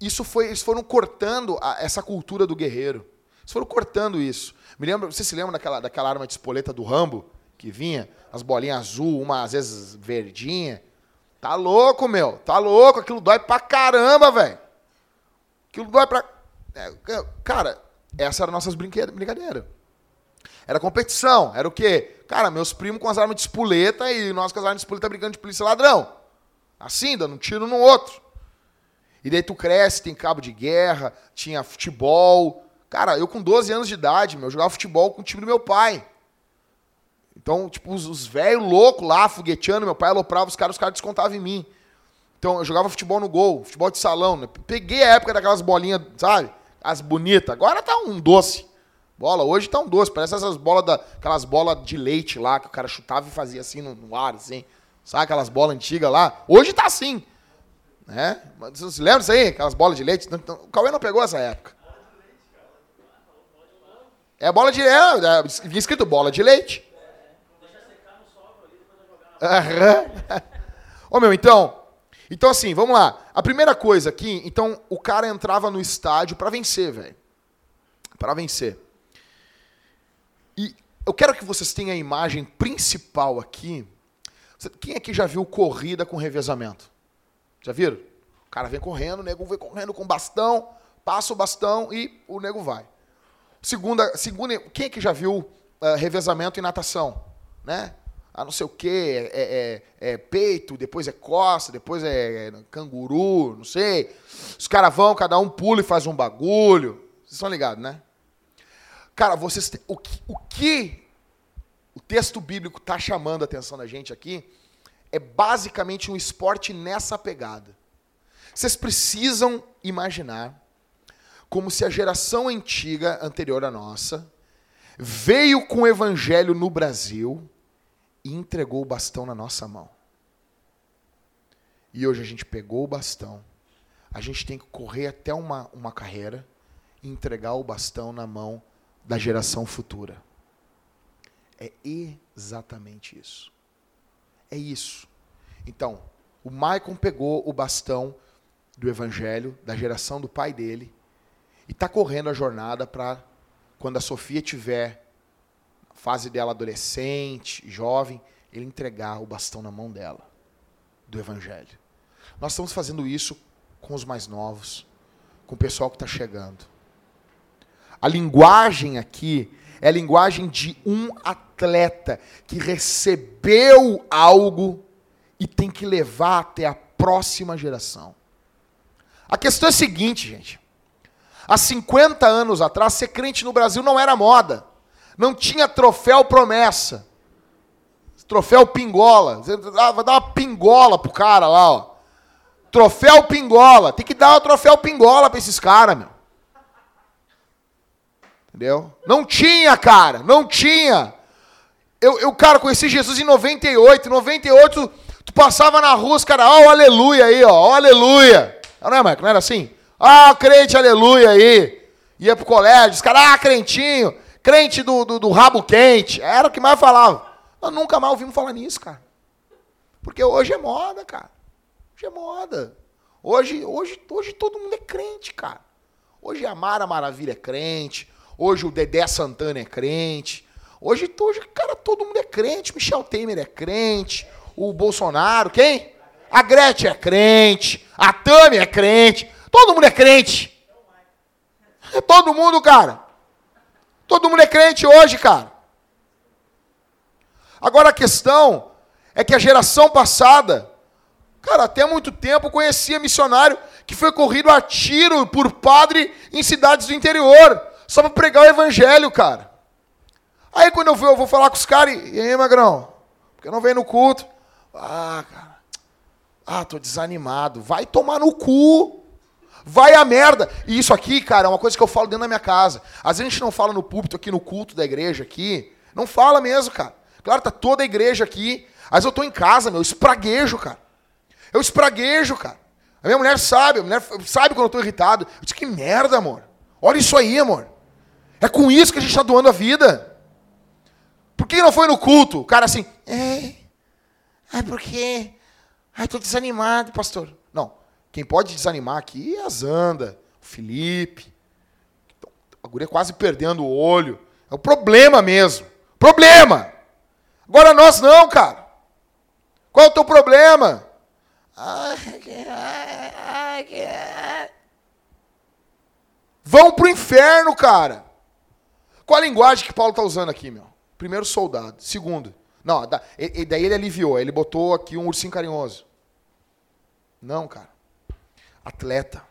isso foi, eles foram cortando a, essa cultura do guerreiro. Eles foram cortando isso. Me lembra, você se lembra daquela, daquela arma de espoleta do Rambo? Que vinha, as bolinhas azul, uma às vezes verdinha. Tá louco, meu. Tá louco. Aquilo dói pra caramba, velho. Aquilo dói pra. É, cara, essa era nossas brincadeiras. Era competição. Era o quê? Cara, meus primos com as armas de espoleta e nós com as armas de espoleta brincando de polícia ladrão. Assim, dando um tiro no outro. E daí tu cresce, tem cabo de guerra, tinha futebol. Cara, eu com 12 anos de idade, meu, eu jogava futebol com o time do meu pai. Então, tipo, os, os velhos loucos lá, fogueteando, meu pai aloprava os caras, os caras descontavam em mim. Então, eu jogava futebol no gol, futebol de salão. Né? Peguei a época daquelas bolinhas, sabe? As bonitas. Agora tá um doce. Bola, hoje tá um doce. Parece essas bolas da. Aquelas bolas de leite lá, que o cara chutava e fazia assim no, no ar, assim. Sabe aquelas bolas antigas lá? Hoje tá assim. Né? Você se lembra disso aí? Aquelas bolas de leite? Então, o Cauê não pegou essa época. É bola de. É, é, escrito bola de leite. Aham. Ô meu, então, Então, assim, vamos lá. A primeira coisa aqui, então, o cara entrava no estádio pra vencer, velho. Pra vencer. E eu quero que vocês tenham a imagem principal aqui. Quem aqui já viu corrida com revezamento? Já viram? O cara vem correndo, o nego vem correndo com bastão, passa o bastão e o nego vai. Segunda, segunda quem aqui já viu ah, revezamento em natação? Né? Ah, não sei o quê, é, é- é peito, depois é costa, depois é canguru, não sei. Os caras vão, cada um pula e faz um bagulho. Vocês estão ligados, né? Cara, vocês o, que, o que o texto bíblico está chamando a atenção da gente aqui é basicamente um esporte nessa pegada. Vocês precisam imaginar como se a geração antiga, anterior à nossa, veio com o evangelho no Brasil e entregou o bastão na nossa mão. E hoje a gente pegou o bastão, a gente tem que correr até uma, uma carreira e entregar o bastão na mão da geração futura. É exatamente isso. É isso. Então, o Maicon pegou o bastão do evangelho, da geração do pai dele, e está correndo a jornada para, quando a Sofia tiver fase dela adolescente, jovem, ele entregar o bastão na mão dela, do evangelho. Nós estamos fazendo isso com os mais novos, com o pessoal que está chegando. A linguagem aqui é a linguagem de um atleta que recebeu algo e tem que levar até a próxima geração. A questão é a seguinte, gente. Há 50 anos atrás, ser crente no Brasil não era moda. Não tinha troféu promessa. Troféu pingola. Dá- Vai dar uma pingola pro cara lá, ó. Troféu pingola. Tem que dar o troféu pingola pra esses caras, meu. Entendeu? Não tinha, cara. Não tinha. Eu, eu, cara, conheci Jesus em 98. Em 98, tu passava na rua, os caras, ó, o aleluia aí, ó, ó, o aleluia. Não é, Marco? Não era assim? Ah, crente, aleluia aí. Ia pro colégio, os caras, ah, crentinho, crente do, do, do rabo quente. Era o que mais falava. Nós nunca mais ouvimos falar nisso, cara. Porque hoje é moda, cara. Hoje é moda. Hoje, hoje, hoje todo mundo é crente, cara. Hoje a Mara Maravilha é crente. Hoje o Dedé Santana é crente. Hoje, hoje, cara, todo mundo é crente. Michel Temer é crente. O Bolsonaro, quem? A Gretchen é crente. A Tami é crente. Todo mundo é crente. É todo mundo, cara. Todo mundo é crente hoje, cara. Agora a questão é que a geração passada, cara, até muito tempo conhecia missionário que foi corrido a tiro por padre em cidades do interior, só para pregar o evangelho, cara. Aí quando eu vou, eu vou falar com os caras, e aí, magrão? Porque não vem no culto? Ah, cara. Ah, tô desanimado. Vai tomar no cu. Vai a merda. E isso aqui, cara, é uma coisa que eu falo dentro da minha casa. Às vezes a gente não fala no púlpito aqui, no culto da igreja aqui. Não fala mesmo, cara. Claro, tá toda a igreja aqui. Às vezes eu tô em casa, meu, eu espraguejo, cara. Eu espraguejo, cara. A minha mulher sabe, a mulher sabe quando eu tô irritado. Eu disse, que merda, amor. Olha isso aí, amor. É com isso que a gente tá doando a vida. Por que não foi no culto? O cara assim, é, é porque, ai, tô desanimado, pastor. Quem pode desanimar aqui é a Zanda, o Felipe. A guria quase perdendo o olho. É o problema mesmo. Problema! Agora nós não, cara. Qual é o teu problema? Vão pro inferno, cara. Qual a linguagem que Paulo está usando aqui, meu? Primeiro, soldado. Segundo, não, da- daí ele aliviou, ele botou aqui um ursinho carinhoso. Não, cara. Atleta.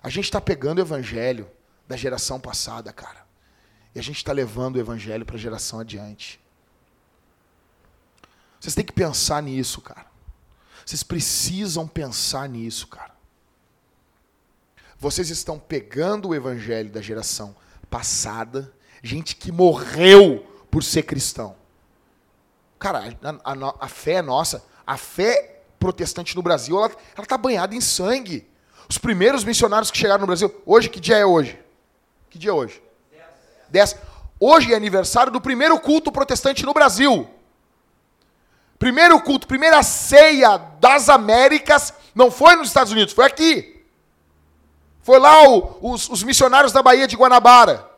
A gente está pegando o evangelho da geração passada, cara. E a gente está levando o evangelho para a geração adiante. Vocês têm que pensar nisso, cara. Vocês precisam pensar nisso, cara. Vocês estão pegando o evangelho da geração passada, gente que morreu por ser cristão. Cara, a, a a fé nossa, a fé protestante no Brasil, ela, ela tá banhada em sangue. Os primeiros missionários que chegaram no Brasil, hoje, que dia é hoje? Que dia é hoje? 10. Hoje é aniversário do primeiro culto protestante no Brasil. Primeiro culto, primeira ceia das Américas Não foi nos Estados Unidos, foi aqui. Foi lá o- os, os missionários da Baía de Guanabara.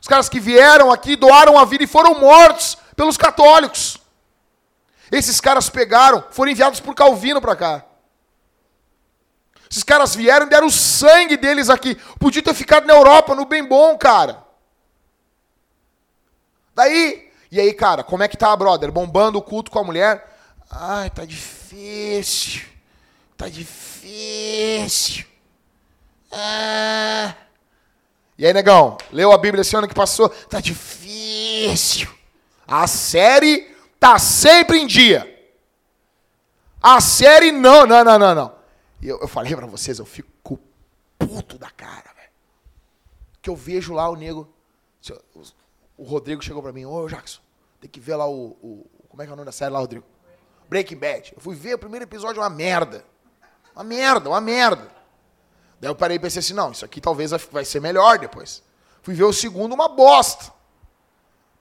Os caras que vieram aqui, doaram a vida e foram mortos pelos católicos. Esses caras pegaram, foram enviados por Calvino para cá. Esses caras vieram e deram o sangue deles aqui. Podia ter ficado na Europa, no bem bom, cara. Daí, e aí, cara, como é que tá, brother? Bombando o culto com a mulher? Ai, tá difícil. Tá difícil. Ah. E aí, negão, leu a Bíblia esse ano que passou? Tá difícil. A série tá sempre em dia. A série não, não, não, não, não. Eu, eu falei pra vocês, eu fico puto da cara, velho. Que eu vejo lá o nego. O Rodrigo chegou pra mim, ô Jackson, tem que ver lá o, o- Como é que é o nome da série lá, Rodrigo? Breaking Bad. Eu fui ver o primeiro episódio, uma merda. Uma merda, uma merda. Daí eu parei e pensei assim, não, isso aqui talvez vai- vai ser melhor depois. Fui ver o segundo, uma bosta.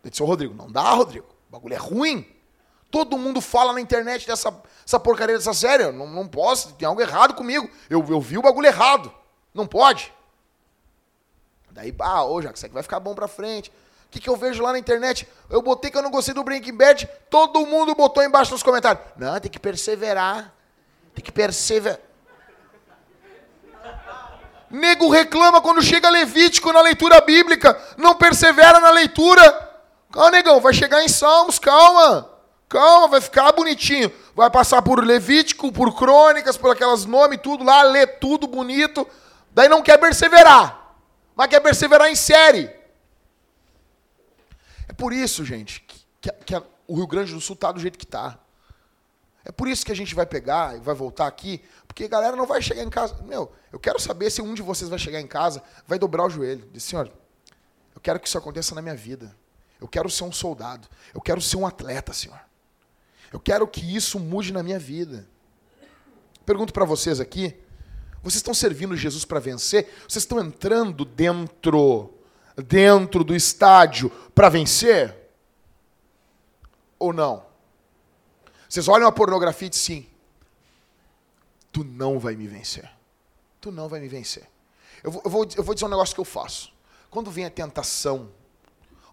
Eu disse, ô Rodrigo, não dá, Rodrigo. O bagulho é ruim. Todo mundo fala na internet dessa essa porcaria dessa série. Eu não, não posso, tem algo errado comigo. Eu, eu vi o bagulho errado. Não pode. Daí, ah, ô Jack, isso aqui vai ficar bom pra frente. O que, que eu vejo lá na internet? Eu botei que eu não gostei do Breaking Bad, todo mundo botou embaixo nos comentários. Não, tem que perseverar. Tem que perseverar. Nego reclama quando chega Levítico na leitura bíblica, não persevera na leitura. Calma, negão, vai chegar em Salmos, calma. Calma, vai ficar bonitinho. Vai passar por Levítico, por Crônicas, por aquelas nomes, tudo lá, lê tudo bonito. Daí não quer perseverar. Mas quer perseverar em série. É por isso, gente, que, que- a- o Rio Grande do Sul tá do jeito que tá. É por isso que a gente vai pegar e vai voltar aqui, porque a galera não vai chegar em casa. Meu, eu quero saber se um de vocês vai chegar em casa, vai dobrar o joelho. Diz, senhor, eu quero que isso aconteça na minha vida. Eu quero ser um soldado. Eu quero ser um atleta, senhor. Eu quero que isso mude na minha vida. Pergunto para vocês aqui, vocês estão servindo Jesus para vencer? Vocês estão entrando dentro dentro do estádio para vencer? Ou não? Vocês olham a pornografia e dizem sim. Tu não vai me vencer. Tu não vai me vencer. Eu vou, eu, vou, eu vou dizer um negócio que eu faço. Quando vem a tentação,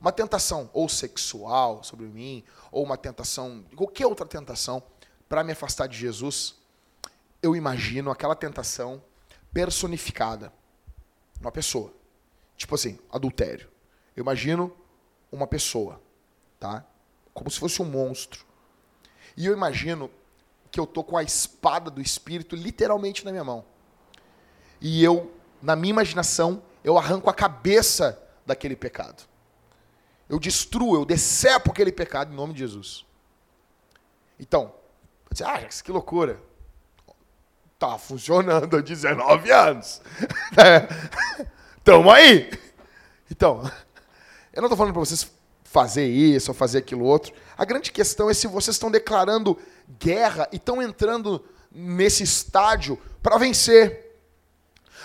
uma tentação ou sexual sobre mim, ou uma tentação, qualquer outra tentação, para me afastar de Jesus, eu imagino aquela tentação personificada. Uma pessoa. Tipo assim, adultério. Eu imagino uma pessoa, tá? Como se fosse um monstro. E eu imagino que eu tô com a espada do espírito literalmente na minha mão. E eu, na minha imaginação, eu arranco a cabeça daquele pecado. Eu destruo, eu decepo aquele pecado em nome de Jesus. Então, você ah, que loucura. Tá funcionando há 19 anos. Tamo aí. Então, eu não estou falando para vocês fazer isso ou fazer aquilo outro. A grande questão é se vocês estão declarando guerra e estão entrando nesse estádio para vencer.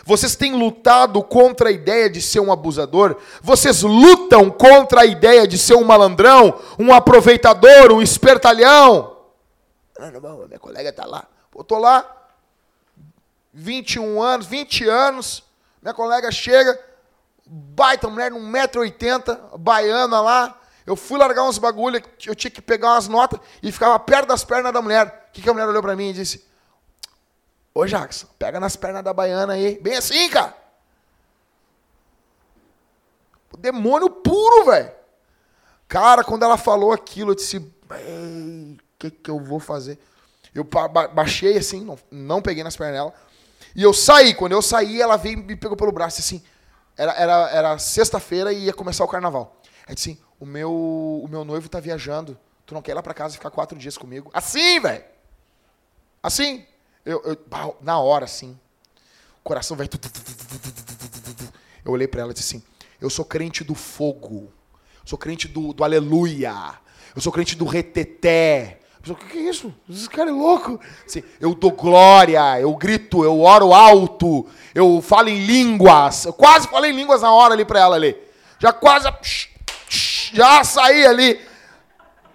Vocês têm lutado contra a ideia de ser um abusador? Vocês lutam contra a ideia de ser um malandrão, um aproveitador, um espertalhão? Não, não, não, minha colega está lá. Eu tô lá, 21 anos, 20 anos, minha colega chega, baita mulher, 1,80m, baiana lá. Eu fui largar uns bagulho, eu tinha que pegar umas notas e ficava perto das pernas da mulher. O que, que a mulher olhou pra mim e disse? Ô Jackson, pega nas pernas da baiana aí. Bem assim, cara. O demônio puro, velho. Cara, quando ela falou aquilo, eu disse, o que, que eu vou fazer? Eu ba- ba- baixei assim, não, não peguei nas pernas dela. E eu saí. Quando eu saí, ela veio e me pegou pelo braço assim. Era, era, era sexta-feira e ia começar o carnaval. Aí disse assim, o meu, o meu noivo tá viajando. Tu não quer ir lá pra casa e ficar quatro dias comigo? Assim, velho. Assim. Eu, eu, na hora, assim, o coração vai. Eu olhei para ela e disse assim: Eu sou crente do fogo. Eu sou crente do, do aleluia. Eu sou crente do reteté. O que, que é isso? Esse cara é louco. Assim, eu dou glória, eu grito, eu oro alto, eu falo em línguas. Eu quase falei em línguas na hora ali para ela ali. Já quase. Já saí ali.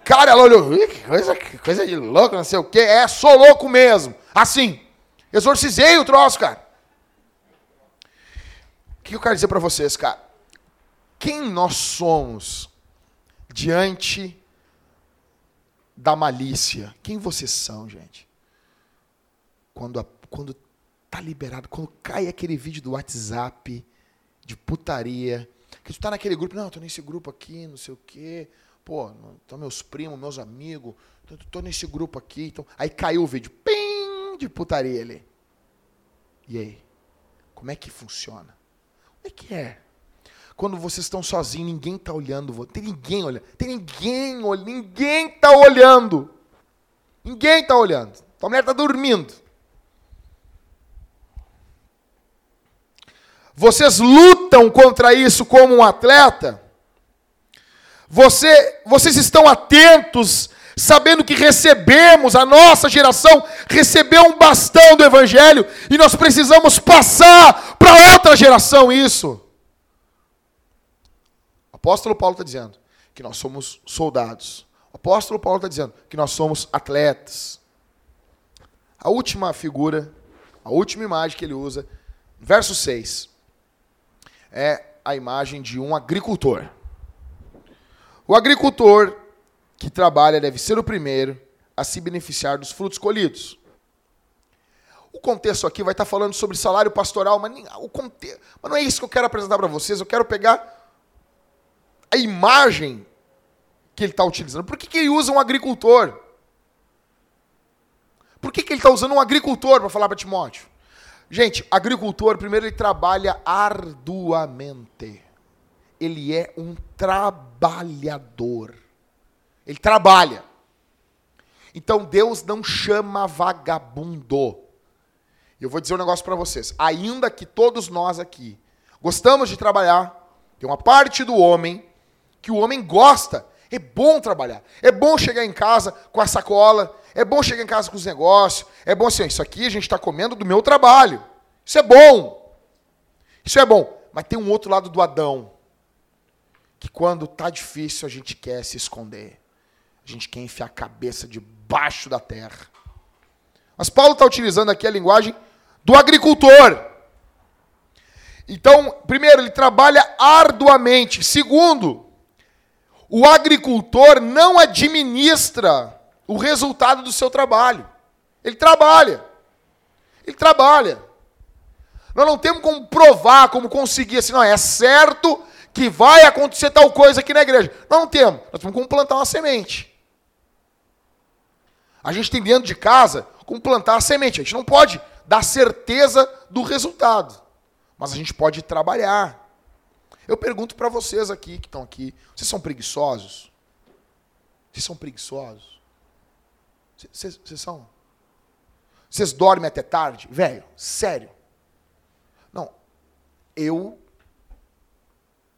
Cara, ela olhou, que coisa, que coisa de louco, não sei o quê. É, sou louco mesmo. Assim. Exorcizei o troço, cara. O que eu quero dizer para vocês, cara? Quem nós somos diante da malícia? Quem vocês são, gente? Quando, a, quando tá liberado, quando cai aquele vídeo do WhatsApp de putaria, que tu tá naquele grupo, não, eu tô nesse grupo aqui, não sei o quê, pô, estão meus primos, meus amigos, tô, tô nesse grupo aqui, então, aí caiu o vídeo, pim, de putaria ali. E aí? Como é que funciona? Como é que é? Quando vocês estão sozinhos, ninguém está olhando, tem ninguém olhando, tem ninguém olhando, ninguém está olhando. Ninguém está olhando. Tua mulher está dormindo. Vocês lutam contra isso como um atleta? Você, vocês estão atentos, sabendo que recebemos, a nossa geração recebeu um bastão do Evangelho e nós precisamos passar para outra geração isso. O apóstolo Paulo está dizendo que nós somos soldados. O apóstolo Paulo está dizendo que nós somos atletas. A última figura, a última imagem que ele usa, verso 6, é a imagem de um agricultor. O agricultor que trabalha deve ser o primeiro a se beneficiar dos frutos colhidos. O contexto aqui vai estar falando sobre salário pastoral, mas, o conte... mas não é isso que eu quero apresentar para vocês. Eu quero pegar a imagem que ele está utilizando. Por que, que ele usa um agricultor? Por que, que ele está usando um agricultor para falar para Timóteo? Gente, agricultor, primeiro, ele trabalha arduamente. Ele é um trabalhador. Ele trabalha. Então Deus não chama vagabundo. Eu vou dizer um negócio para vocês. Ainda que todos nós aqui gostamos de trabalhar, tem uma parte do homem que o homem gosta. É bom trabalhar. É bom chegar em casa com a sacola. É bom chegar em casa com os negócios. É bom assim, isso aqui a gente está comendo do meu trabalho. Isso é bom. Isso é bom. Mas tem um outro lado do Adão. Que quando tá difícil a gente quer se esconder. A gente quer enfiar a cabeça debaixo da terra. Mas Paulo está utilizando aqui a linguagem do agricultor. Então, primeiro, ele trabalha arduamente. Segundo, o agricultor não administra o resultado do seu trabalho. Ele trabalha. Ele trabalha. Nós não temos como provar, como conseguir assim, não, é certo que vai acontecer tal coisa aqui na igreja. Nós não temos. Nós temos como plantar uma semente. A gente tem dentro de casa como plantar a semente. A gente não pode dar certeza do resultado, mas a gente pode trabalhar. Eu pergunto para vocês aqui que estão aqui, vocês são preguiçosos? Vocês são preguiçosos? Vocês, são? Vocês dormem até tarde? Velho, sério. Não, eu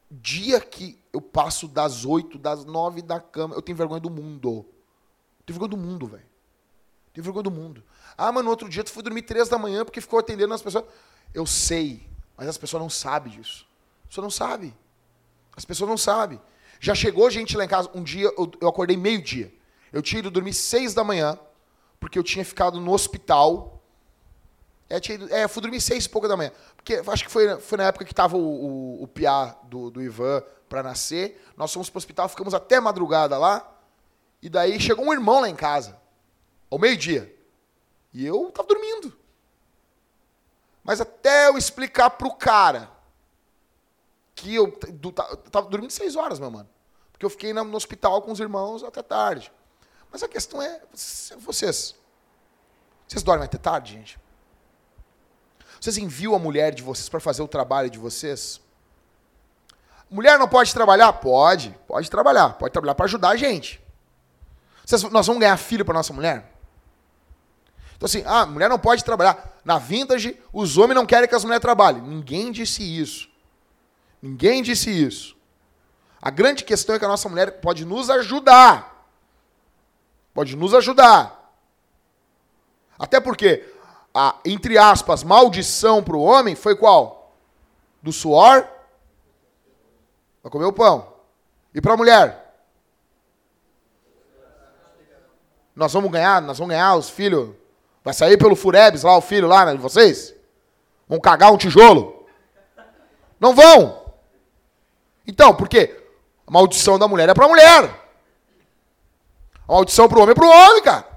dia que eu passo das oito, das nove da cama, eu tenho vergonha do mundo. Eu tenho vergonha do mundo, velho. Tenho vergonha do mundo. Ah, mas no outro dia tu foi dormir três da manhã porque ficou atendendo as pessoas. Eu sei, mas as pessoas não sabem disso. Pessoas não sabem. As pessoas não sabem. Já chegou gente lá em casa. Um dia eu, eu acordei meio-dia. Eu tinha ido dormir seis da manhã, porque eu tinha ficado no hospital. É, tinha ido, é fui dormir seis e pouca da manhã. Porque acho que foi, foi na época que estava o, o, o piá do, do Ivan para nascer. Nós fomos para o hospital, ficamos até madrugada lá. E daí chegou um irmão lá em casa ao meio-dia. E eu estava dormindo. Mas até eu explicar para o cara que eu estava dormindo seis horas, meu mano. Porque eu fiquei no hospital com os irmãos até tarde. Mas a questão é, vocês, vocês dormem até tarde, gente? Vocês enviam a mulher de vocês para fazer o trabalho de vocês? Mulher não pode trabalhar? Pode, pode trabalhar. Pode trabalhar para ajudar a gente. Vocês, nós vamos ganhar filho para nossa mulher? Então, assim, ah, a mulher não pode trabalhar. Na vintage, os homens não querem que as mulheres trabalhem. Ninguém disse isso. Ninguém disse isso. A grande questão é que a nossa mulher pode nos ajudar. Pode nos ajudar. Até porque a, entre aspas, maldição para o homem foi qual? Do suor? Vai comer o pão. E para a mulher? Nós vamos ganhar, nós vamos ganhar os filhos Vai sair pelo Furebs lá, o filho lá, né, de vocês? Vão cagar um tijolo? Não vão. Então, por quê? A maldição da mulher é pra mulher. A maldição pro homem é pro homem, cara.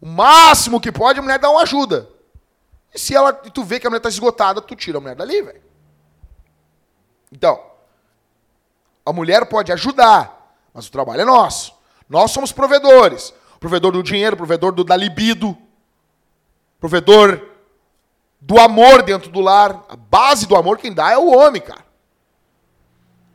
O máximo que pode, a mulher dá uma ajuda. E se ela, e tu vê que a mulher tá esgotada, tu tira a mulher dali, velho. Então, a mulher pode ajudar, mas o trabalho é nosso. Nós somos provedores. Provedor do dinheiro, provedor do, da libido, provedor do amor dentro do lar. A base do amor quem dá é o homem, cara.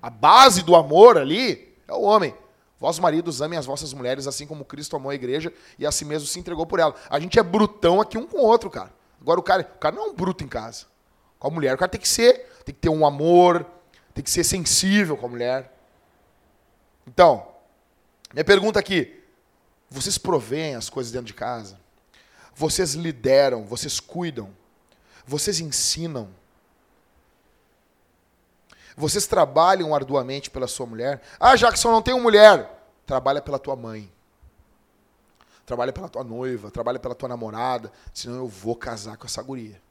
A base do amor ali é o homem. Vós, maridos, amem as vossas mulheres assim como Cristo amou a igreja e a si mesmo se entregou por ela. A gente é brutão aqui um com o outro, cara. Agora o cara, o cara não é um bruto em casa. Com a mulher, o cara tem que ser, tem que ter um amor, tem que ser sensível com a mulher. Então, minha pergunta aqui: vocês provêm as coisas dentro de casa? Vocês lideram, vocês cuidam, vocês ensinam. Vocês trabalham arduamente pela sua mulher. Ah, Jackson, não tenho mulher. Trabalha pela tua mãe. Trabalha pela tua noiva, trabalha pela tua namorada, senão eu vou casar com essa guria.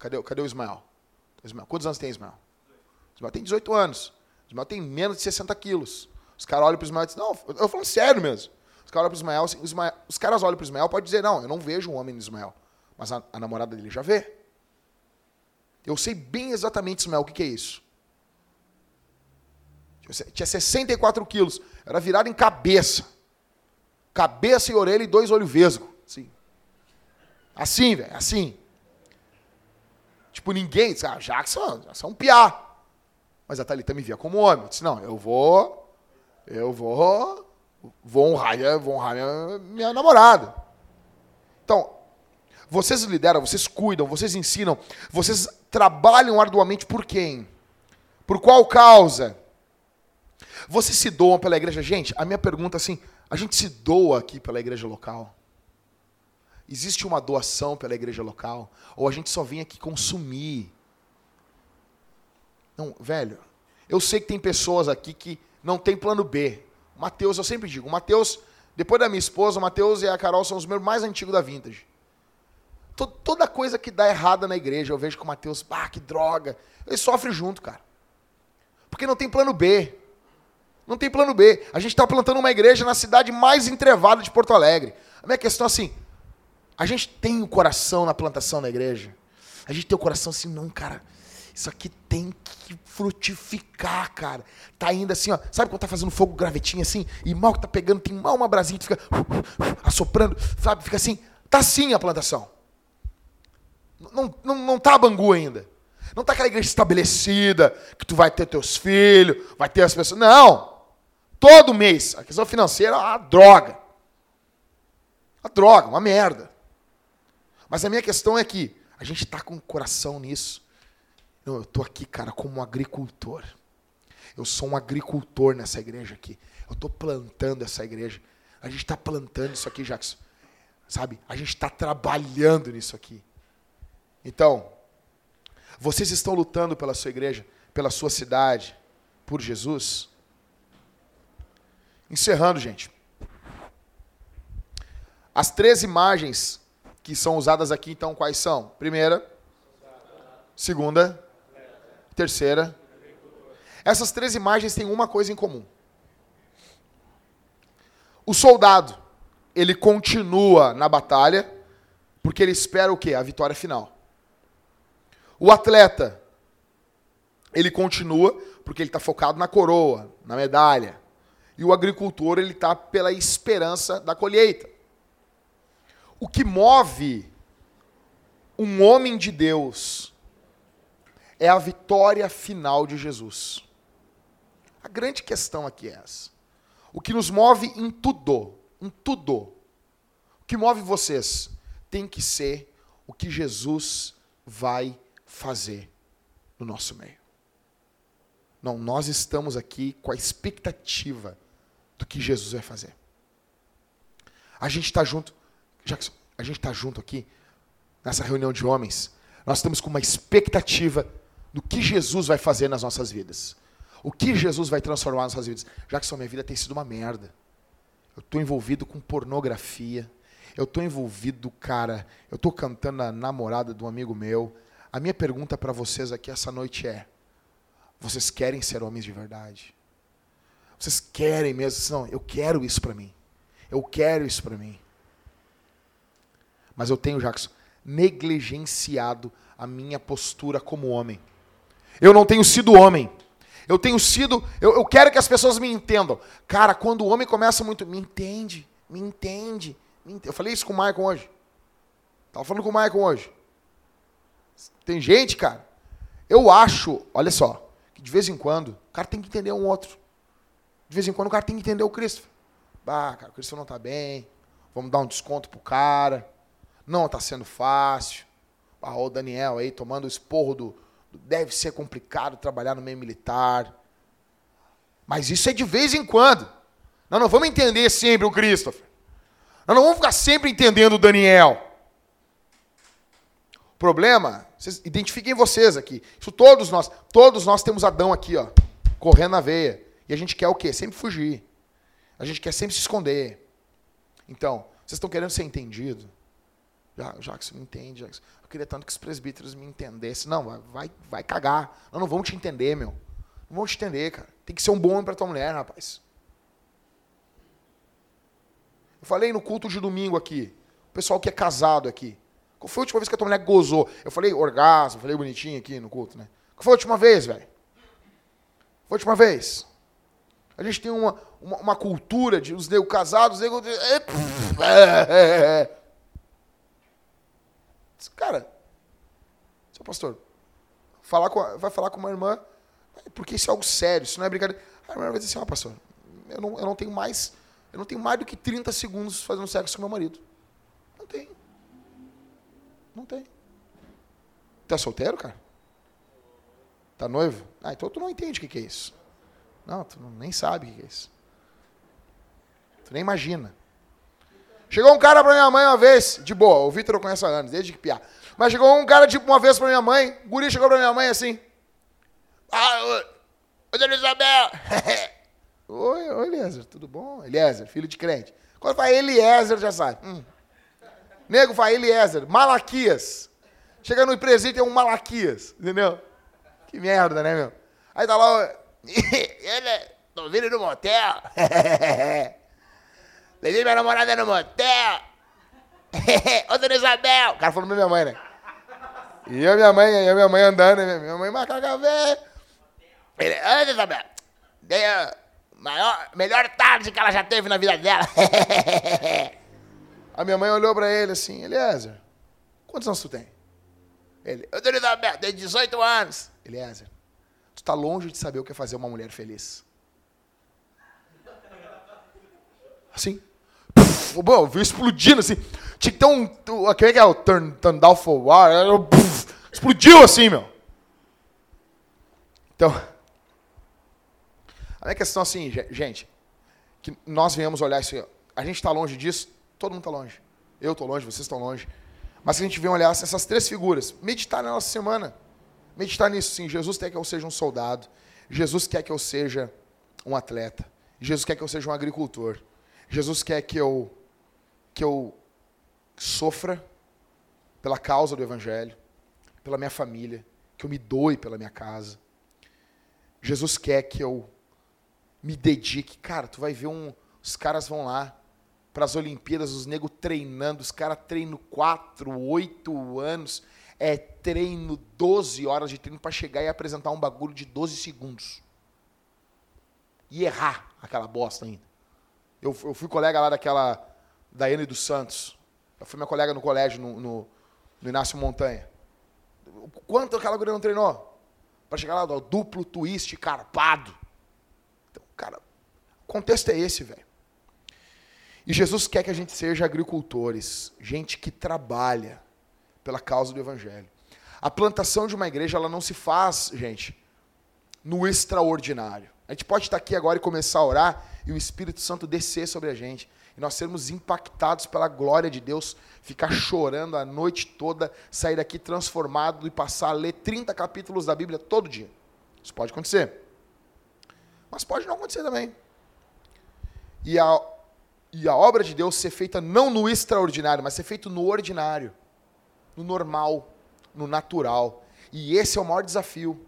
Cadê, cadê o Ismael? Ismael? Quantos anos tem Ismael? Ismael tem 18 anos. Ismael tem menos de 60 quilos. Os caras olham para o Ismael e dizem, não, eu falo sério mesmo. Os caras olham para o Ismael, assim, Ismael, os caras olham para o Ismael pode dizer, não, eu não vejo um homem no Ismael. Mas a, a namorada dele já vê. Eu sei bem exatamente, Ismael, o que, que é isso. Tinha 64 quilos. Era virado em cabeça. Cabeça e orelha e dois olhos vesgos. Assim. Assim, velho. Assim. Tipo, ninguém disse, ah, Jackson, Jackson é um piá. Mas a Thalita me via como homem. Eu disse, não, eu vou. Eu vou. Vou honrar, vou honrar minha, minha namorada. Então, vocês lideram, vocês cuidam, vocês ensinam, vocês trabalham arduamente por quem? Por qual causa? Vocês se doam pela igreja? Gente, a minha pergunta é assim: a gente se doa aqui pela igreja local? Existe uma doação pela igreja local? Ou a gente só vem aqui consumir? Não, velho, eu sei que tem pessoas aqui que não tem plano B. Mateus, eu sempre digo, o Mateus, depois da minha esposa, o Mateus e a Carol são os meus mais antigos da Vintage. Toda coisa que dá errada na igreja, eu vejo que o Mateus, ah, que droga. Ele sofre junto, cara. Porque não tem plano B. Não tem plano B. A gente está plantando uma igreja na cidade mais entrevada de Porto Alegre. A minha questão é assim: a gente tem o coração na plantação da igreja. A gente tem o coração assim, não, cara. Isso aqui tem que frutificar, cara. Tá ainda assim, ó. Sabe quando tá fazendo fogo gravetinho assim? E mal que tá pegando, tem mal uma brasinha que fica assoprando, sabe? Fica assim. Tá assim a plantação. Não, não, não tá bangu ainda. Não tá aquela igreja estabelecida, que tu vai ter teus filhos, vai ter as pessoas. Não. Todo mês. A questão financeira é uma droga. Uma droga, uma merda. Mas a minha questão é que a gente está com o coração nisso. Não, eu estou aqui, cara, como um agricultor. Eu sou um agricultor nessa igreja aqui. Eu estou plantando essa igreja. A gente está plantando isso aqui, Jackson. Sabe? A gente está trabalhando nisso aqui. Então, vocês estão lutando pela sua igreja, pela sua cidade, por Jesus? Encerrando, gente. As três imagens que são usadas aqui, então, quais são? Primeira, segunda, terceira. Essas três imagens têm uma coisa em comum. O soldado, ele continua na batalha, porque ele espera o quê? A vitória final. O atleta, ele continua, porque ele está focado na coroa, na medalha. E o agricultor ele está pela esperança da colheita. O que move um homem de Deus é a vitória final de Jesus. A grande questão aqui é essa. O que nos move em tudo, em tudo, o que move vocês tem que ser o que Jesus vai fazer no nosso meio. Não, nós estamos aqui com a expectativa do que Jesus vai fazer. A gente está junto, Jackson, a gente está junto aqui nessa reunião de homens. Nós estamos com uma expectativa do que Jesus vai fazer nas nossas vidas. O que Jesus vai transformar nas nossas vidas. Jackson, minha vida tem sido uma merda. Eu estou envolvido com pornografia. Eu tô envolvido, cara. Eu tô cantando a namorada de um amigo meu. A minha pergunta para vocês aqui essa noite é: vocês querem ser homens de verdade? Vocês querem mesmo? Não, eu quero isso para mim. Eu quero isso para mim. Mas eu tenho, Jackson, negligenciado a minha postura como homem. Eu não tenho sido homem. Eu tenho sido. Eu, eu quero que as pessoas me entendam. Cara, quando o homem começa muito. Me entende, me entende. Me. Eu falei isso com o Maicon hoje. Tava falando com o Maicon hoje. Tem gente, cara. Eu acho, olha só, que de vez em quando o cara tem que entender um outro. De vez em quando o cara tem que entender o Cristo. Bah, cara, o Cristo não tá bem. Vamos dar um desconto pro cara. Não tá sendo fácil. Ah, o Daniel aí tomando o esporro do. Deve ser complicado trabalhar no meio militar. Mas isso é de vez em quando. Nós não vamos entender sempre o Christopher. Nós não vamos ficar sempre entendendo o Daniel. O problema, vocês, identifiquem vocês aqui. Isso todos nós, todos nós temos Adão aqui, ó, correndo na veia. E a gente quer o quê? Sempre fugir. A gente quer sempre se esconder. Então, vocês estão querendo ser entendidos? Já, que você não entende, eu queria tanto que os presbíteros me entendessem. Não, vai, vai cagar. Não, não vão te entender, meu. Não vão te entender, cara. Tem que ser um bom homem para tua mulher, rapaz. Eu falei no culto de domingo aqui. O pessoal que é casado aqui. Qual foi a última vez que a tua mulher gozou? Eu falei orgasmo, falei bonitinho aqui no culto, né? Qual foi a última vez, velho? Foi a última vez. A gente tem uma, uma, uma cultura de os negros casados, os negros. É, é, é, Cara, seu pastor, falar com vai falar com uma irmã, porque isso é algo sério, isso não é brincadeira. A irmã vai dizer assim, ó, oh, pastor, eu não, eu não tenho mais, eu não tenho mais do que 30 segundos fazendo sexo com meu marido. Não tem. Não tem. Tá solteiro, cara? Tá noivo? Ah, então tu não entende o que, é isso. Não, tu nem sabe o que é isso. Tu nem imagina. Chegou um cara pra minha mãe uma vez, de boa, o Vitor eu conheço há anos, desde que piar. Mas chegou um cara, tipo, uma vez pra minha mãe, o guri chegou pra minha mãe assim. Ah, oi, Dona oi, oi, Eliezer, tudo bom? Eliezer, filho de crente. Quando fala Eliezer, já sabe. Hum. Nego fala Eliezer, Malaquias. Chega no presídio tem um Malaquias, entendeu? Que merda, né, meu? Aí tá lá, ele, tô vindo no motel. Levei minha namorada no motel. Ô, dona Isabel. O cara falou pra minha mãe, né? E eu minha mãe, eu minha mãe andando? Minha mãe, macaca velho. Ele, ô, Isabel. Dei a maior, melhor tarde que ela já teve na vida dela. a minha mãe olhou pra ele assim, Eliezer, quantos anos tu tem? Ele, ô, dona Isabel, tem 18 anos. Eliezer, tu tá longe de saber o que é fazer uma mulher feliz. Assim. Bom, eu explodindo assim. Tinha que ter um. Aquele que é o turn, turn down for war. Explodiu assim, meu. Então. A minha questão assim, gente, que nós venhamos olhar isso. A gente está longe disso, todo mundo está longe. Eu estou longe, vocês estão longe. Mas que a gente venha olhar essas três figuras, meditar na nossa semana. Meditar nisso, sim. Jesus quer que eu seja um soldado. Jesus quer que eu seja um atleta. Jesus quer que eu seja um agricultor. Jesus quer que eu que eu sofra pela causa do evangelho, pela minha família, que eu me doe pela minha casa. Jesus quer que eu me dedique. Cara, tu vai ver um os caras vão lá para as Olimpíadas, os negros treinando, os caras treinam quatro, oito anos, é treino, 12 horas de treino para chegar e apresentar um bagulho de 12 segundos. E errar aquela bosta ainda. Eu, eu fui colega lá daquela, da N dos Santos. Eu fui minha colega no colégio, no, no, no Inácio Montanha. Quanto aquela guria não treinou? Para chegar lá, ó, duplo twist carpado. Então, cara, o contexto é esse, velho. E Jesus quer que a gente seja agricultores, gente que trabalha pela causa do evangelho. A plantação de uma igreja, ela não se faz, gente, no extraordinário. A gente pode estar aqui agora e começar a orar e o Espírito Santo descer sobre a gente. E nós sermos impactados pela glória de Deus, ficar chorando a noite toda, sair daqui transformado e passar a ler 30 capítulos da Bíblia todo dia. Isso pode acontecer. Mas pode não acontecer também. E a, e a obra de Deus ser feita não no extraordinário, mas ser feito no ordinário, no normal, no natural. E esse é o maior desafio.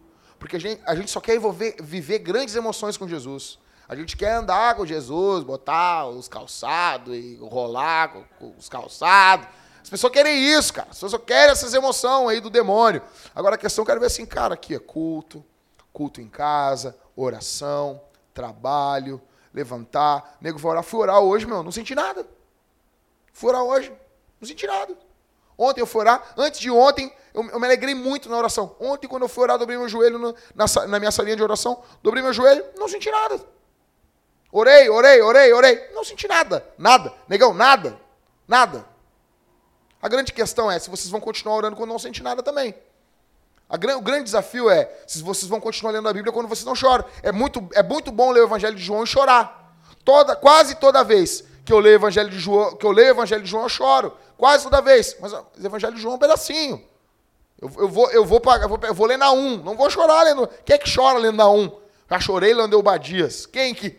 Porque a gente, a gente só quer envolver, viver grandes emoções com Jesus. A gente quer andar com Jesus, botar os calçados e rolar com, com os calçados. As pessoas querem isso, cara. As pessoas querem essas emoções aí do demônio. Agora a questão eu quero ver assim, cara, aqui é culto, culto em casa, oração, trabalho, levantar. Nego vai orar. Fui orar hoje, meu, não senti nada. Fui orar hoje, não senti nada. Ontem eu fui orar, antes de ontem, eu, eu me alegrei muito na oração. Ontem, quando eu fui orar, dobrei meu joelho no, na, na minha salinha de oração, dobrei meu joelho, não senti nada. Orei, orei, orei, orei. Não senti nada. Nada. Negão, nada. Nada. A grande questão é se vocês vão continuar orando quando não sente nada também. A, o grande desafio é se vocês vão continuar lendo a Bíblia quando vocês não choram. É muito, é muito bom ler o Evangelho de João e chorar. Toda, quase toda vez que eu leio o Evangelho de João, que eu leio o Evangelho de João, eu choro. Quase toda vez. Mas o Evangelho de João é um pedacinho. Eu, eu, vou, eu, vou, eu, vou, eu vou ler na 1. Não vou chorar lendo. Quem é que chora lendo na 1? Já chorei lendo Eubadias. Quem que?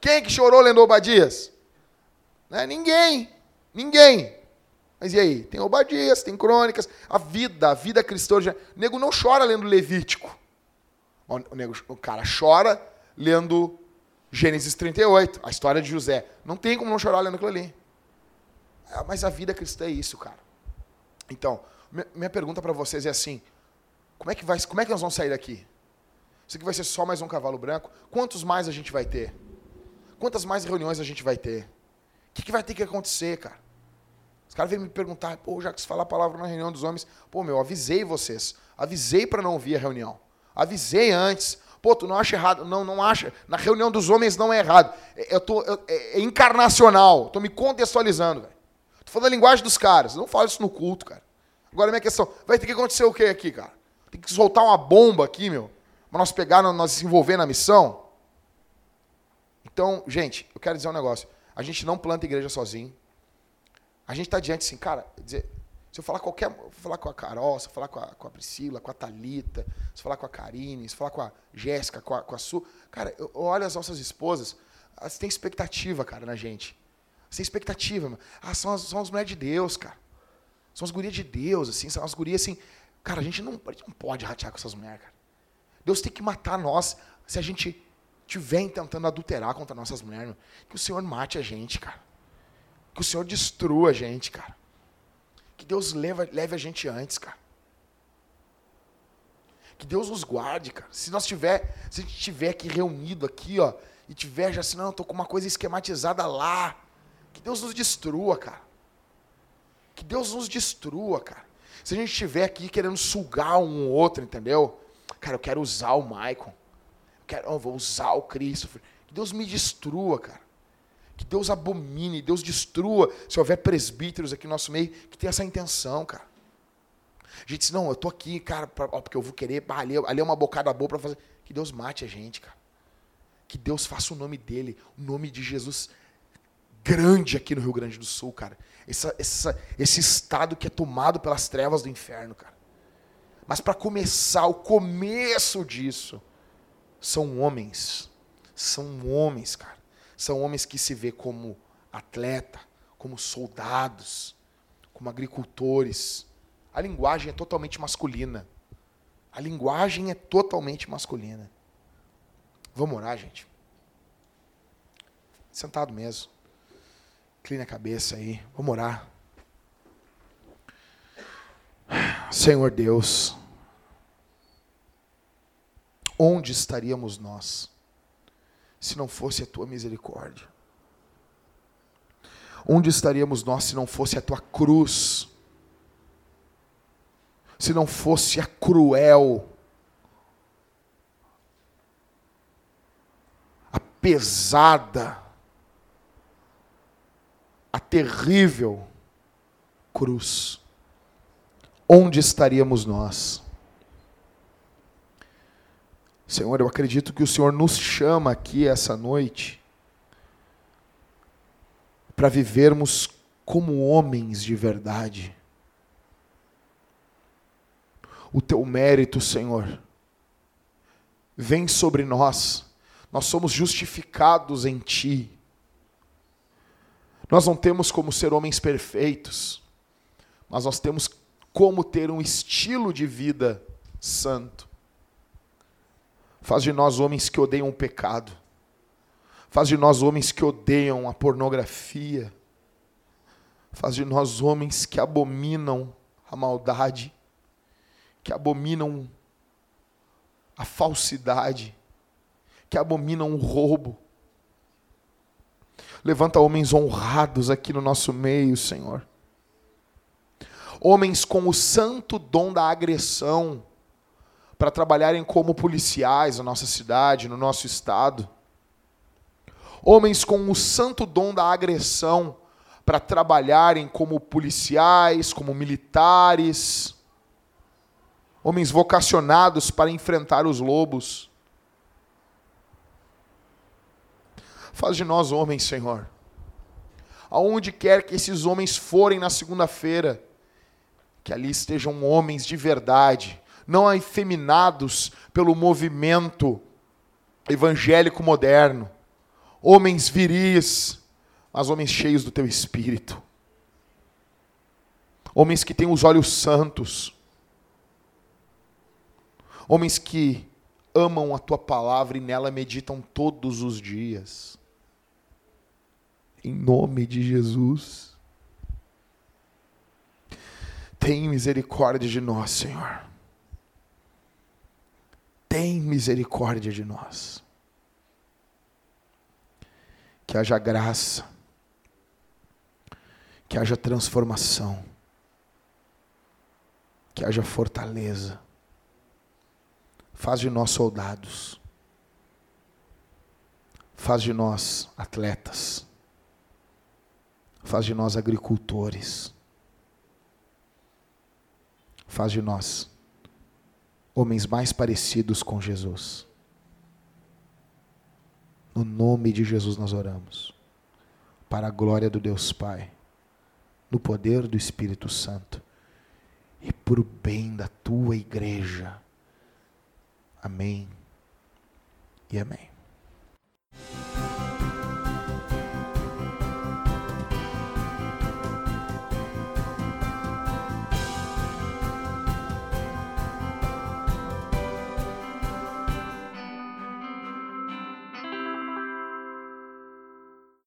Quem que chorou lendo Obadias? Não é ninguém. Ninguém. Mas e aí? Tem Obadias, tem crônicas. A vida, a vida cristã. O nego não chora lendo Levítico. O, nego, o cara chora lendo Gênesis 38, a história de José. Não tem como não chorar lendo aquilo ali. É, mas a vida cristã é isso, cara. Então, minha pergunta para vocês é assim: como é que vai, como é que nós vamos sair daqui? Isso aqui vai ser só mais um cavalo branco? Quantos mais a gente vai ter? Quantas mais reuniões a gente vai ter? O que, que vai ter que acontecer, cara? Os caras vêm me perguntar, pô, já que se falar a palavra na reunião dos homens, pô, meu, avisei vocês. Avisei para não ouvir a reunião. Avisei antes. Pô, tu não acha errado? Não, não acha. Na reunião dos homens não é errado. É, eu tô, eu, é, é encarnacional. Tô me contextualizando, velho. Tô falando a linguagem dos caras. Não falo isso no culto, cara. Agora, minha questão, vai ter que acontecer o quê aqui, cara? Tem que soltar uma bomba aqui, meu, pra nós pegar, nós se envolver na missão? Então, gente, eu quero dizer um negócio. A gente não planta igreja sozinho. A gente está diante assim, cara, dizer, se eu falar qualquer. Falar com a Carol, se eu falar com a, com a Priscila, com a Thalita, se eu falar com a Karine, se eu falar com a Jéssica, com a, com a Su. Cara, eu, eu olho as nossas esposas, elas têm expectativa, cara, na gente. Elas têm expectativa. Mano. Ah, são as, são as mulheres de Deus, cara. São as gurias de Deus, assim, são as gurias assim. Cara, a gente não, a gente não pode ratear com essas mulheres, cara. Deus tem que matar nós se a gente estiver tentando adulterar contra nossas mulheres, que o Senhor mate a gente, cara. Que o Senhor destrua a gente, cara. Que Deus leve, leve a gente antes, cara. Que Deus nos guarde, cara. Se nós tiver, se a gente estiver aqui reunido aqui, ó, e tiver já assim, não, tô com uma coisa esquematizada lá. Que Deus nos destrua, cara. Que Deus nos destrua, cara. Se a gente estiver aqui querendo sugar um ou outro, entendeu? Cara, eu quero usar o Maicon quero, oh, vou usar o Cristo. Que Deus me destrua, cara. Que Deus abomine, Deus destrua. Se houver presbíteros aqui no nosso meio, que tem essa intenção, cara. A gente diz, não, eu tô aqui, cara, pra, ó, porque eu vou querer, bah, ali, ali é uma bocada boa para fazer. Que Deus mate a gente, cara. Que Deus faça o nome dele, o nome de Jesus grande aqui no Rio Grande do Sul, cara. Essa, essa, esse estado que é tomado pelas trevas do inferno, cara. Mas para começar, o começo disso, são homens. São homens, cara. São homens que se vê como atleta, como soldados, como agricultores. A linguagem é totalmente masculina. A linguagem é totalmente masculina. Vamos orar, gente. Sentado mesmo. Inclina a cabeça aí. Vamos orar. Senhor Deus onde estaríamos nós se não fosse a tua misericórdia? Onde estaríamos nós se não fosse a tua cruz? Se não fosse a cruel, a pesada, a terrível cruz? Onde estaríamos nós? Senhor, eu acredito que o Senhor nos chama aqui essa noite para vivermos como homens de verdade. O teu mérito, Senhor, vem sobre nós. Nós somos justificados em ti. Nós não temos como ser homens perfeitos, mas nós temos como ter um estilo de vida santo. Faz de nós homens que odeiam o pecado. Faz de nós homens que odeiam a pornografia. Faz de nós homens que abominam a maldade, que abominam a falsidade, que abominam o roubo. Levanta homens honrados aqui no nosso meio, Senhor. Homens com o santo dom da agressão para trabalharem como policiais na nossa cidade, no nosso estado. Homens com o santo dom da agressão para trabalharem como policiais, como militares. Homens vocacionados para enfrentar os lobos. Faz de nós homens, Senhor. Aonde quer que esses homens forem na segunda-feira, que ali estejam homens de verdade, não efeminados pelo movimento evangélico moderno, homens viris, mas homens cheios do teu espírito, homens que têm os olhos santos, homens que amam a tua palavra e nela meditam todos os dias. Em nome de Jesus. Tem misericórdia de nós, Senhor. Tem misericórdia de nós. Que haja graça. Que haja transformação. Que haja fortaleza. Faz de nós soldados. Faz de nós atletas. Faz de nós agricultores. Faz de nós homens mais parecidos com Jesus. No nome de Jesus nós oramos. Para a glória do Deus Pai, no poder do Espírito Santo e por bem da tua igreja. Amém e amém.